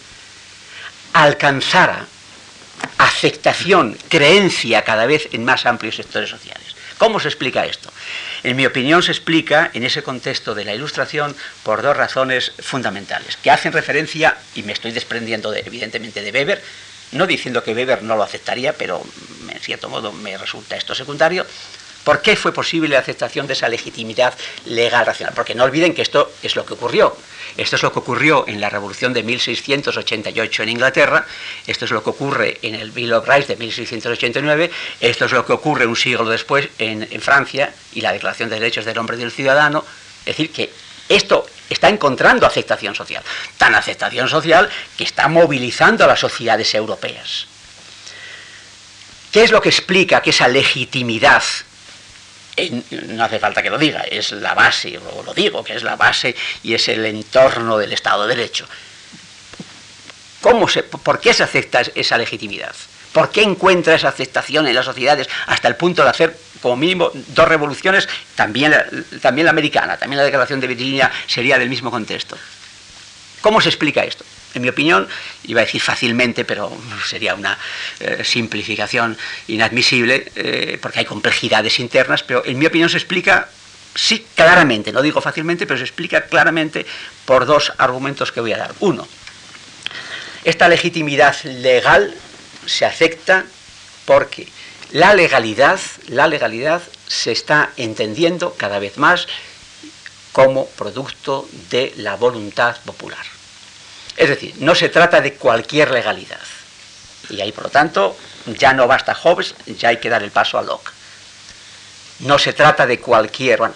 alcanzara aceptación, creencia cada vez en más amplios sectores sociales. ¿Cómo se explica esto? En mi opinión se explica en ese contexto de la ilustración por dos razones fundamentales, que hacen referencia, y me estoy desprendiendo evidentemente de Weber, no diciendo que Weber no lo aceptaría, pero en cierto modo me resulta esto secundario, ¿Por qué fue posible la aceptación de esa legitimidad legal racional? Porque no olviden que esto es lo que ocurrió. Esto es lo que ocurrió en la Revolución de 1688 en Inglaterra, esto es lo que ocurre en el Bill of Rights de 1689, esto es lo que ocurre un siglo después en, Francia y la Declaración de Derechos del Hombre y del Ciudadano. Es decir, que esto está encontrando aceptación social, tan aceptación social que está movilizando a las sociedades europeas. ¿Qué es lo que explica que esa legitimidad no hace falta que lo diga, es la base, lo, lo digo, que es la base y es el entorno del Estado de Derecho. ¿Cómo se, ¿Por qué se acepta esa legitimidad? ¿Por qué encuentra esa aceptación en las sociedades hasta el punto de hacer como mínimo dos revoluciones, también, también la americana, también la Declaración de Virginia sería del mismo contexto? ¿Cómo se explica esto? En mi opinión, iba a decir fácilmente, pero sería una eh, simplificación inadmisible, eh, porque hay complejidades internas, pero en mi opinión se explica, sí, claramente, no digo fácilmente, pero se explica claramente por dos argumentos que voy a dar. Uno, esta legitimidad legal se acepta porque la legalidad, la legalidad se está entendiendo cada vez más como producto de la voluntad popular. Es decir, no se trata de cualquier legalidad. Y ahí, por lo tanto, ya no basta Hobbes, ya hay que dar el paso a Locke. No se trata de cualquier, bueno,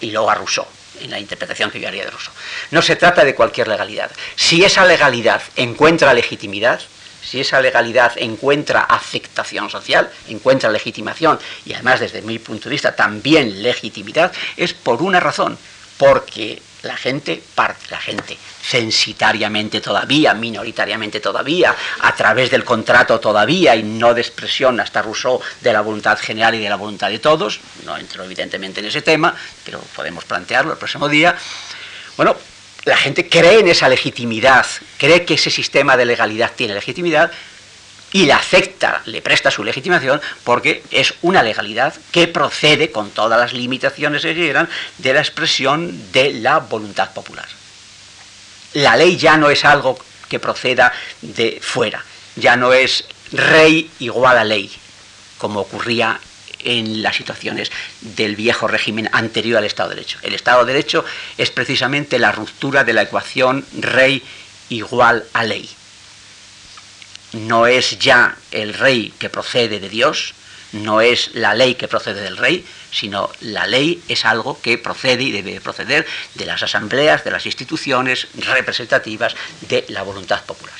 y luego a Rousseau, en la interpretación que yo haría de Rousseau. No se trata de cualquier legalidad. Si esa legalidad encuentra legitimidad, si esa legalidad encuentra aceptación social, encuentra legitimación y además desde mi punto de vista también legitimidad, es por una razón, porque la gente, la gente, censitariamente todavía, minoritariamente todavía, a través del contrato todavía y no de expresión hasta Rousseau de la voluntad general y de la voluntad de todos, no entro evidentemente en ese tema, pero podemos plantearlo el próximo día. Bueno, la gente cree en esa legitimidad, cree que ese sistema de legalidad tiene legitimidad, y le acepta, le presta su legitimación porque es una legalidad que procede con todas las limitaciones que quieran de la expresión de la voluntad popular. La ley ya no es algo que proceda de fuera, ya no es rey igual a ley, como ocurría en las situaciones del viejo régimen anterior al Estado de Derecho. El Estado de Derecho es precisamente la ruptura de la ecuación rey igual a ley no es ya el rey que procede de Dios, no es la ley que procede del rey, sino la ley es algo que procede y debe proceder de las asambleas, de las instituciones representativas de la voluntad popular.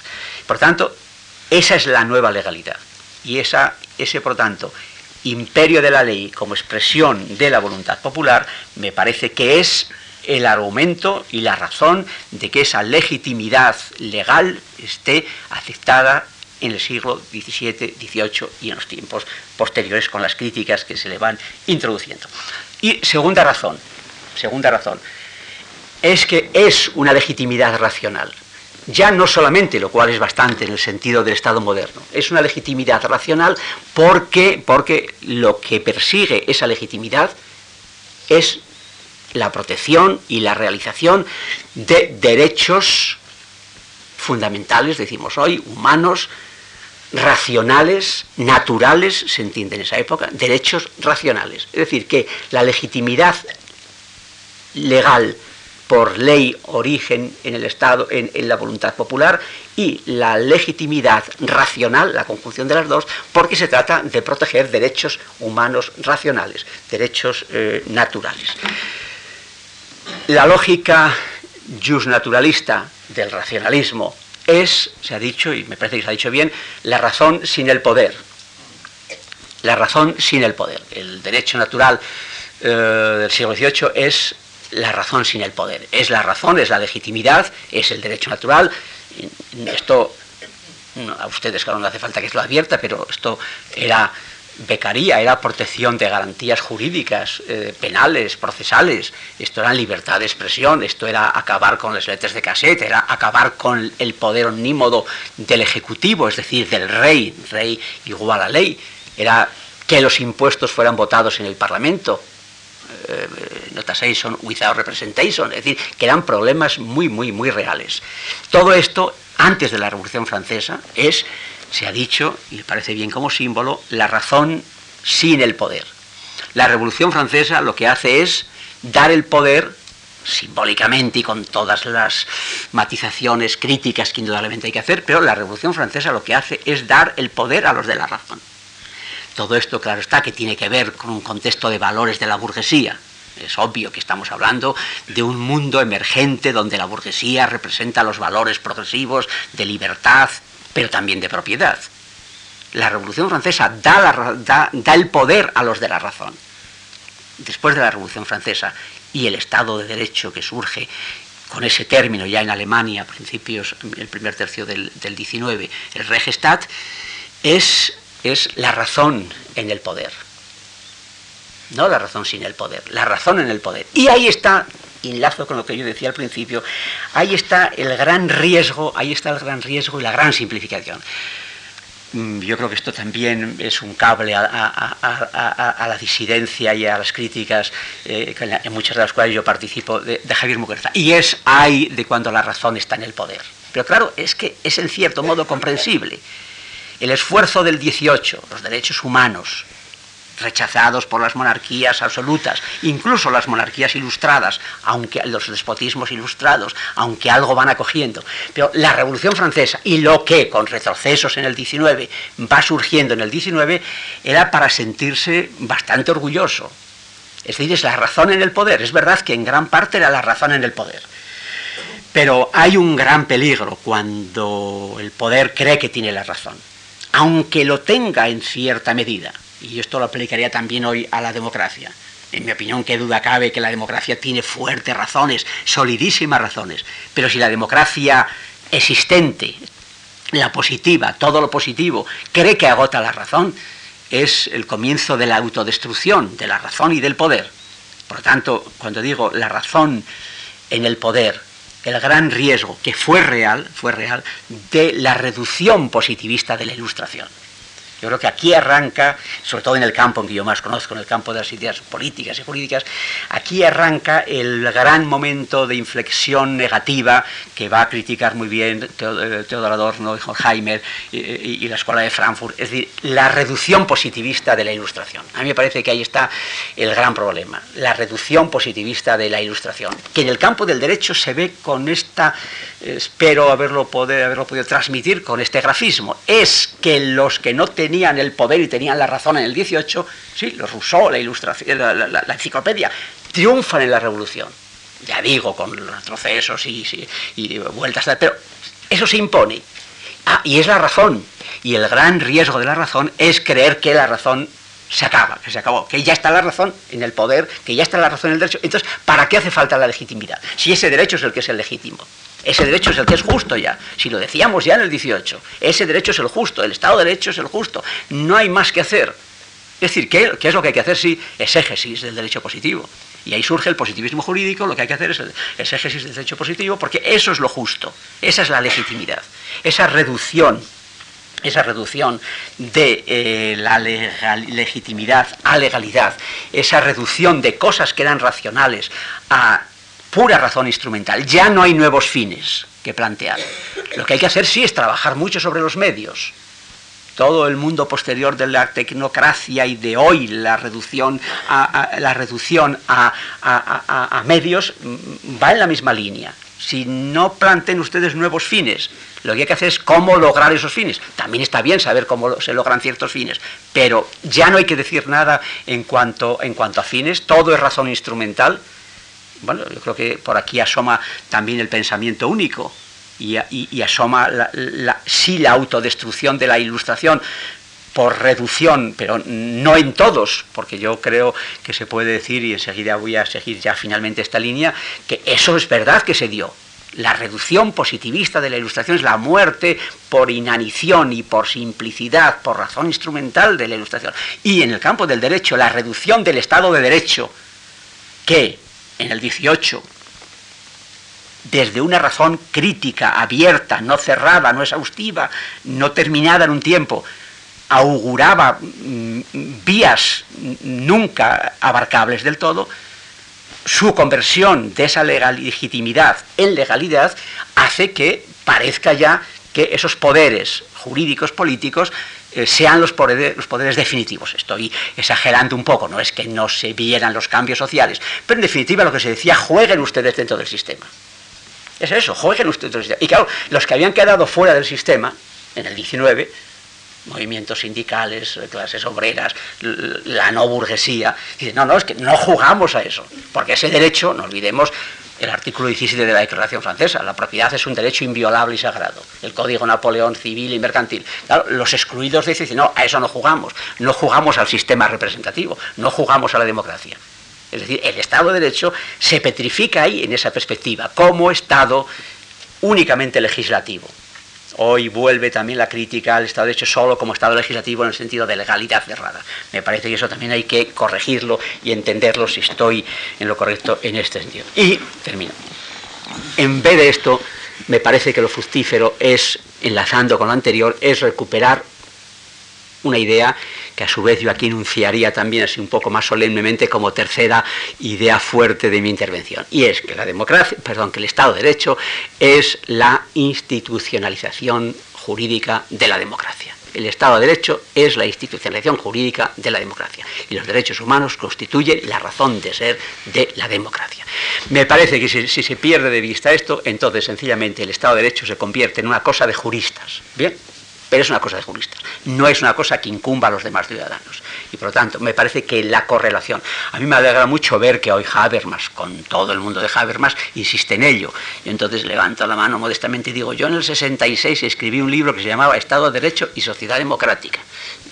Por tanto, esa es la nueva legalidad. Y esa, ese, por tanto, imperio de la ley como expresión de la voluntad popular, me parece que es el argumento y la razón de que esa legitimidad legal esté aceptada en el siglo XVII, XVIII y en los tiempos posteriores con las críticas que se le van introduciendo. Y segunda razón, segunda razón, es que es una legitimidad racional. Ya no solamente, lo cual es bastante en el sentido del Estado moderno, es una legitimidad racional porque, porque lo que persigue esa legitimidad es la protección y la realización de derechos fundamentales, decimos hoy, humanos, racionales, naturales, se entiende en esa época, derechos racionales. Es decir, que la legitimidad legal por ley origen en el Estado, en, la voluntad popular, y la legitimidad racional, la conjunción de las dos, porque se trata de proteger derechos humanos racionales, derechos eh, naturales. La lógica naturalista del racionalismo es, se ha dicho, y me parece que se ha dicho bien, la razón sin el poder. La razón sin el poder. El derecho natural eh, del siglo XVIII es la razón sin el poder. Es la razón, es la legitimidad, es el derecho natural. Esto, a ustedes claro no hace falta que se lo advierta, pero esto era becaría, era protección de garantías jurídicas, eh, penales, procesales, esto era libertad de expresión, esto era acabar con las letras de cassette, era acabar con el poder omnímodo del Ejecutivo, es decir, del rey, rey igual a ley, era que los impuestos fueran votados en el Parlamento, eh, nota 6 son without representation, es decir, que eran problemas muy, muy, muy reales. Todo esto, antes de la Revolución Francesa, es se ha dicho, y me parece bien como símbolo, la razón sin el poder. La Revolución Francesa lo que hace es dar el poder simbólicamente y con todas las matizaciones críticas que indudablemente hay que hacer, pero la Revolución Francesa lo que hace es dar el poder a los de la razón. Todo esto, claro está, que tiene que ver con un contexto de valores de la burguesía. Es obvio que estamos hablando de un mundo emergente donde la burguesía representa los valores progresivos de libertad, pero también de propiedad. La Revolución Francesa da, el poder a los de la razón. Después de la Revolución Francesa y el Estado de Derecho que surge con ese término ya en Alemania a principios, el primer tercio del, del 19, el Reichstag, es, es la razón en el poder. No la razón sin el poder, la razón en el poder. Y ahí está enlazo con lo que yo decía al principio, ahí está el gran riesgo, ahí está el gran riesgo y la gran simplificación. Mm, yo creo que esto también es un cable a, la disidencia y a las críticas, eh, en muchas de las cuales yo participo, de, Javier Muguerza. Y es ahí de cuando la razón está en el poder. Pero claro, es que es en cierto modo comprensible. El esfuerzo del 18, los derechos humanos, rechazados por las monarquías absolutas, incluso las monarquías ilustradas, aunque los despotismos ilustrados, aunque algo van acogiendo. Pero la Revolución Francesa y lo que con retrocesos en el 19 va surgiendo en el 19 era para sentirse bastante orgulloso. Es decir, es la razón en el poder. Es verdad que en gran parte era la razón en el poder. Pero hay un gran peligro cuando el poder cree que tiene la razón, aunque lo tenga en cierta medida y esto lo aplicaría también hoy a la democracia. En mi opinión, qué duda cabe que la democracia tiene fuertes razones, solidísimas razones, pero si la democracia existente, la positiva, todo lo positivo, cree que agota la razón, es el comienzo de la autodestrucción de la razón y del poder. Por lo tanto, cuando digo la razón en el poder, el gran riesgo que fue real, fue real, de la reducción positivista de la ilustración. Yo creo que aquí arranca, sobre todo en el campo en que yo más conozco, en el campo de las ideas políticas y jurídicas, aquí arranca el gran momento de inflexión negativa que va a criticar muy bien Teodor Adorno, Horkheimer y, y, la Escuela de Frankfurt, es decir, la reducción positivista de la ilustración. A mí me parece que ahí está el gran problema, la reducción positivista de la ilustración, que en el campo del derecho se ve con esta espero haberlo, poder, haberlo podido transmitir con este grafismo, es que los que no tenían el poder y tenían la razón en el 18, sí, los Rousseau, la, ilustración, la, enciclopedia, triunfan en la revolución. Ya digo, con retrocesos y, y, vueltas, pero eso se impone. Ah, y es la razón. Y el gran riesgo de la razón es creer que la razón se acaba, que se acabó, que ya está la razón en el poder, que ya está la razón en el derecho. Entonces, ¿para qué hace falta la legitimidad? Si ese derecho es el que es el legítimo. Ese derecho es el que es justo ya. Si lo decíamos ya en el 18, ese derecho es el justo, el Estado de Derecho es el justo. No hay más que hacer. Es decir, ¿qué, es lo que hay que hacer? Sí, exégesis del derecho positivo. Y ahí surge el positivismo jurídico, lo que hay que hacer es el exégesis del derecho positivo, porque eso es lo justo, esa es la legitimidad, esa reducción esa reducción de eh, la legitimidad a legalidad, esa reducción de cosas que eran racionales a pura razón instrumental. Ya no hay nuevos fines que plantear. Lo que hay que hacer sí es trabajar mucho sobre los medios. Todo el mundo posterior de la tecnocracia y de hoy, la reducción a, la reducción a, medios, mm, va en la misma línea. Si no planteen ustedes nuevos fines, lo que hay que hacer es cómo lograr esos fines. También está bien saber cómo se logran ciertos fines, pero ya no hay que decir nada en cuanto, en cuanto a fines, todo es razón instrumental bueno, yo creo que por aquí asoma también el pensamiento único y, asoma sí la autodestrucción de la ilustración por reducción, pero no en todos, porque yo creo que se puede decir, y enseguida voy a seguir ya finalmente esta línea, que eso es verdad que se dio. La reducción positivista de la ilustración es la muerte por inanición y por simplicidad, por razón instrumental de la ilustración. Y en el campo del derecho, la reducción del Estado de Derecho, que en el 18, desde una razón crítica, abierta, no cerrada, no exhaustiva, no terminada en un tiempo, auguraba mm, vías nunca abarcables del todo, su conversión de esa legitimidad en legalidad hace que parezca ya que esos poderes jurídicos políticos sean los poderes, los poderes definitivos. Estoy exagerando un poco, no es que no se vieran los cambios sociales, pero en definitiva lo que se decía, jueguen ustedes dentro del sistema. Es eso, jueguen ustedes dentro del sistema. Y claro, los que habían quedado fuera del sistema, en el 19, movimientos sindicales, clases obreras, la no burguesía, dicen, no, no, es que no jugamos a eso, porque ese derecho, no olvidemos, el artículo 17 de la Declaración Francesa. La propiedad es un derecho inviolable y sagrado. El Código Napoleón civil y mercantil. los excluidos dicen, no, a eso no jugamos. No jugamos al sistema representativo, no jugamos a la democracia. Es decir, el Estado de Derecho se petrifica ahí en esa perspectiva, como Estado únicamente legislativo. Hoy vuelve también la crítica al Estado de Derecho solo como Estado legislativo en el sentido de legalidad cerrada. Me parece que eso también hay que corregirlo y entenderlo si estoy en lo correcto en este sentido. Y termino. En vez de esto, me parece que lo fructífero es, enlazando con lo anterior, es recuperar una idea que a su vez yo aquí enunciaría también así un poco más solemnemente como tercera idea fuerte de mi intervención. Y es que la democracia, perdón, que el Estado de Derecho es la institucionalización jurídica de la democracia. El Estado de Derecho es la institucionalización jurídica de la democracia y los derechos humanos constituyen la razón de ser de la democracia. Me parece que si, si, se pierde de vista esto, entonces sencillamente el Estado de Derecho se convierte en una cosa de juristas. Bien, pero es una cosa de juristas, no es una cosa que incumba a los demás ciudadanos. Y por lo tanto, me parece que la correlación, a mí me alegra mucho ver que hoy Habermas, con todo el mundo de Habermas, insiste en ello. Y entonces levanto la mano modestamente y digo, yo en el 66 escribí un libro que se llamaba Estado de Derecho y Sociedad Democrática.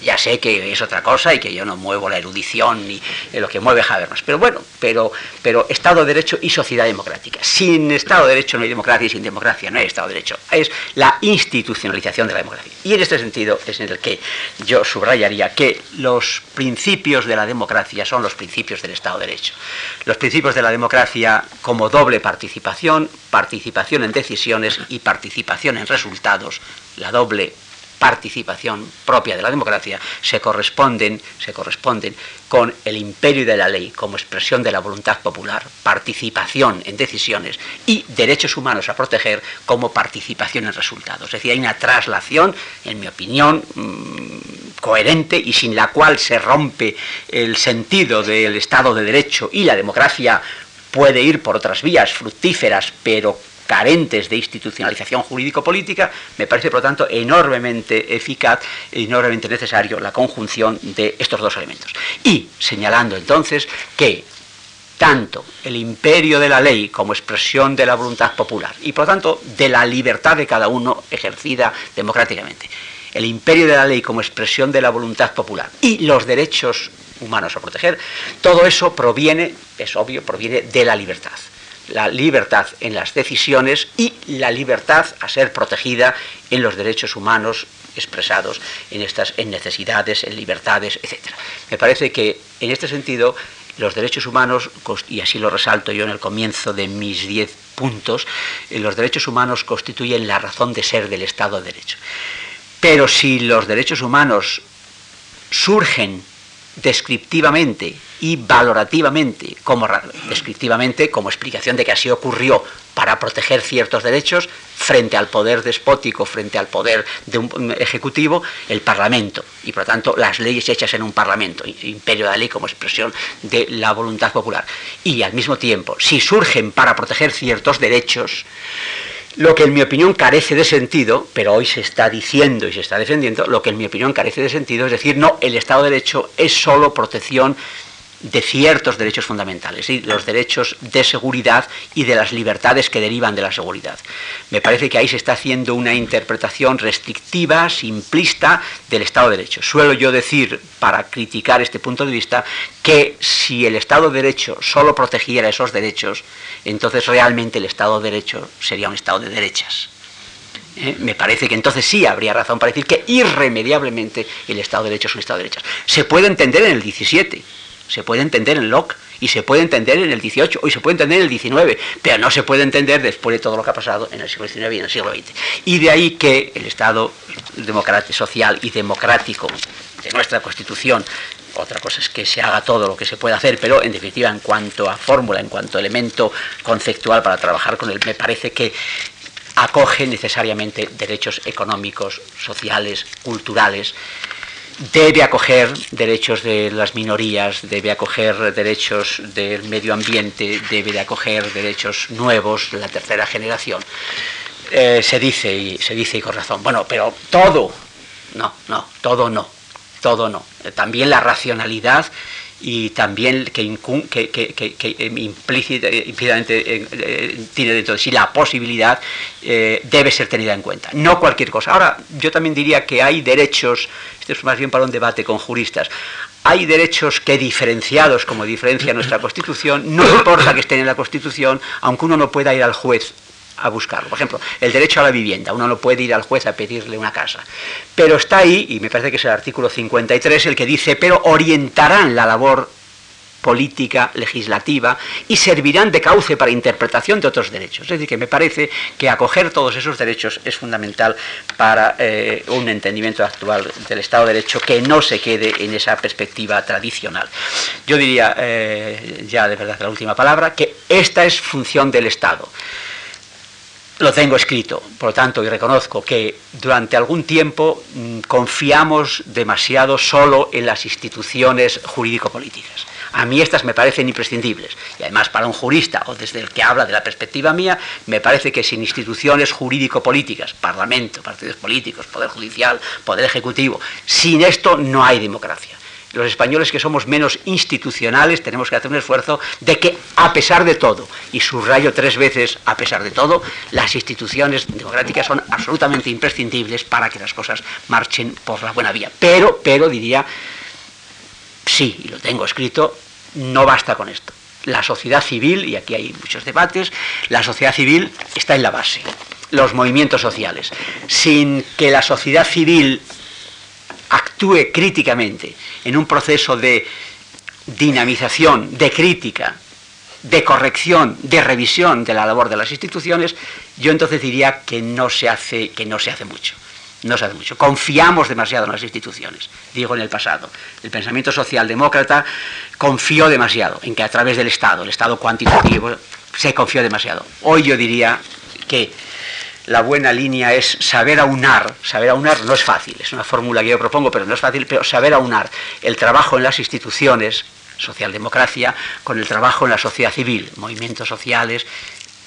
Ya sé que es otra cosa y que yo no muevo la erudición ni lo que mueve Habermas, pero bueno, pero, pero Estado de Derecho y sociedad democrática. Sin Estado de Derecho no hay democracia y sin democracia no hay Estado de Derecho. Es la institucionalización de la democracia. Y en este sentido es en el que yo subrayaría que los principios de la democracia son los principios del Estado de Derecho. Los principios de la democracia como doble participación, participación en decisiones y participación en resultados, la doble participación propia de la democracia se corresponden, se corresponden con el imperio de la ley como expresión de la voluntad popular, participación en decisiones y derechos humanos a proteger como participación en resultados. Es decir, hay una traslación, en mi opinión, mm, coherente y sin la cual se rompe el sentido del Estado de Derecho y la democracia puede ir por otras vías fructíferas, pero carentes de institucionalización jurídico-política, me parece, por lo tanto, enormemente eficaz e enormemente necesario la conjunción de estos dos elementos. Y señalando entonces que tanto el imperio de la ley como expresión de la voluntad popular y por lo tanto de la libertad de cada uno ejercida democráticamente, el imperio de la ley como expresión de la voluntad popular y los derechos humanos a proteger, todo eso proviene, es obvio, proviene de la libertad la libertad en las decisiones y la libertad a ser protegida en los derechos humanos expresados en estas en necesidades, en libertades, etc. Me parece que en este sentido los derechos humanos, y así lo resalto yo en el comienzo de mis diez puntos, eh, los derechos humanos constituyen la razón de ser del Estado de Derecho. Pero si los derechos humanos surgen descriptivamente y valorativamente, como descriptivamente, como explicación de que así ocurrió para proteger ciertos derechos frente al poder despótico, frente al poder de un ejecutivo, el Parlamento, y por lo tanto las leyes hechas en un Parlamento, imperio de la ley como expresión de la voluntad popular. Y al mismo tiempo, si surgen para proteger ciertos derechos, lo que en mi opinión carece de sentido, pero hoy se está diciendo y se está defendiendo, lo que en mi opinión carece de sentido es decir, no, el Estado de Derecho es solo protección de ciertos derechos fundamentales, los derechos de seguridad y de las libertades que derivan de la seguridad. Me parece que ahí se está haciendo una interpretación restrictiva, simplista del Estado de Derecho. Suelo yo decir, para criticar este punto de vista, que si el Estado de Derecho solo protegiera esos derechos, entonces realmente el Estado de Derecho sería un Estado de derechas. ¿Eh? me parece que entonces sí habría razón para decir que irremediablemente el Estado de Derecho es un Estado de derechas. Se puede entender en el 17, se puede entender en Locke y se puede entender en el 18 y se puede entender en el 19, pero no se puede entender después de todo lo que ha pasado en el siglo XIX y en el siglo XX. Y de ahí que el Estado democrático, social y democrático de nuestra Constitución otra cosa es que se haga todo lo que se pueda hacer, pero en definitiva, en cuanto a fórmula, en cuanto a elemento conceptual para trabajar con él, me parece que acoge necesariamente derechos económicos, sociales, culturales, debe acoger derechos de las minorías, debe acoger derechos del medio ambiente, debe de acoger derechos nuevos de la tercera generación. Eh, se dice y se dice y con razón, bueno, pero todo, no, no, todo no, todo no. También la racionalidad y también que, que, que, implícitamente eh, eh, tiene dentro de sí la posibilidad debe ser tenida en cuenta. No cualquier cosa. Ahora, yo también diría que hay derechos esto es más bien para un debate con juristas. Hay derechos que diferenciados, como diferencia nuestra Constitución, no importa que estén en la Constitución, aunque uno no pueda ir al juez a buscarlo. Por ejemplo, el derecho a la vivienda. Uno no puede ir al juez a pedirle una casa. Pero está ahí, y me parece que es el artículo 53, el que dice, pero orientarán la labor política, legislativa, y servirán de cauce para interpretación de otros derechos. Es decir, que me parece que acoger todos esos derechos es fundamental para eh, un entendimiento actual del Estado de Derecho que no se quede en esa perspectiva tradicional. Yo diría, eh, ya de verdad la última palabra, que esta es función del Estado lo tengo escrito, por lo tanto, y reconozco que durante algún tiempo mm, confiamos demasiado solo en las instituciones jurídico-políticas. A mí estas me parecen imprescindibles. Y además para un jurista, o desde el que habla de la perspectiva mía, me parece que sin instituciones jurídico-políticas, parlamento, partidos políticos, poder judicial, poder ejecutivo, sin esto no hay democracia los españoles que somos menos institucionales tenemos que hacer un esfuerzo de que, a pesar de todo, y subrayo tres veces, a pesar de todo, las instituciones democráticas son absolutamente imprescindibles para que las cosas marchen por la buena vía. Pero, pero diría, sí, y lo tengo escrito, no basta con esto. La sociedad civil, y aquí hay muchos debates, la sociedad civil está en la base, los movimientos sociales. Sin que la sociedad civil actúe críticamente en un proceso de dinamización, de crítica, de corrección, de revisión de la labor de las instituciones, yo entonces diría que no se hace, que no se hace mucho. No se hace mucho. Confiamos demasiado en las instituciones, digo en el pasado. El pensamiento socialdemócrata confió demasiado en que a través del Estado, el Estado cuantitativo, se confió demasiado. Hoy yo diría que la buena línea es saber aunar. Saber aunar no es fácil, es una fórmula que yo propongo, pero no es fácil, pero saber aunar el trabajo en las instituciones, socialdemocracia, con el trabajo en la sociedad civil, movimientos sociales,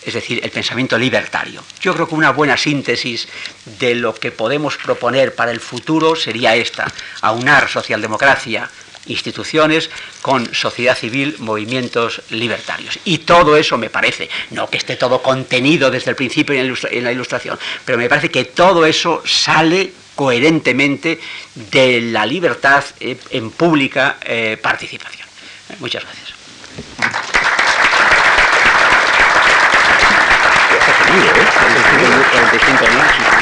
es decir, el pensamiento libertario. Yo creo que una buena síntesis de lo que podemos proponer para el futuro sería esta, aunar socialdemocracia, instituciones con sociedad civil, movimientos libertarios. Y todo eso me parece, no que esté todo contenido desde el principio en la ilustración, pero me parece que todo eso sale coherentemente de la libertad eh, en pública eh, participación. Muchas gracias. years. Thank you. Thank.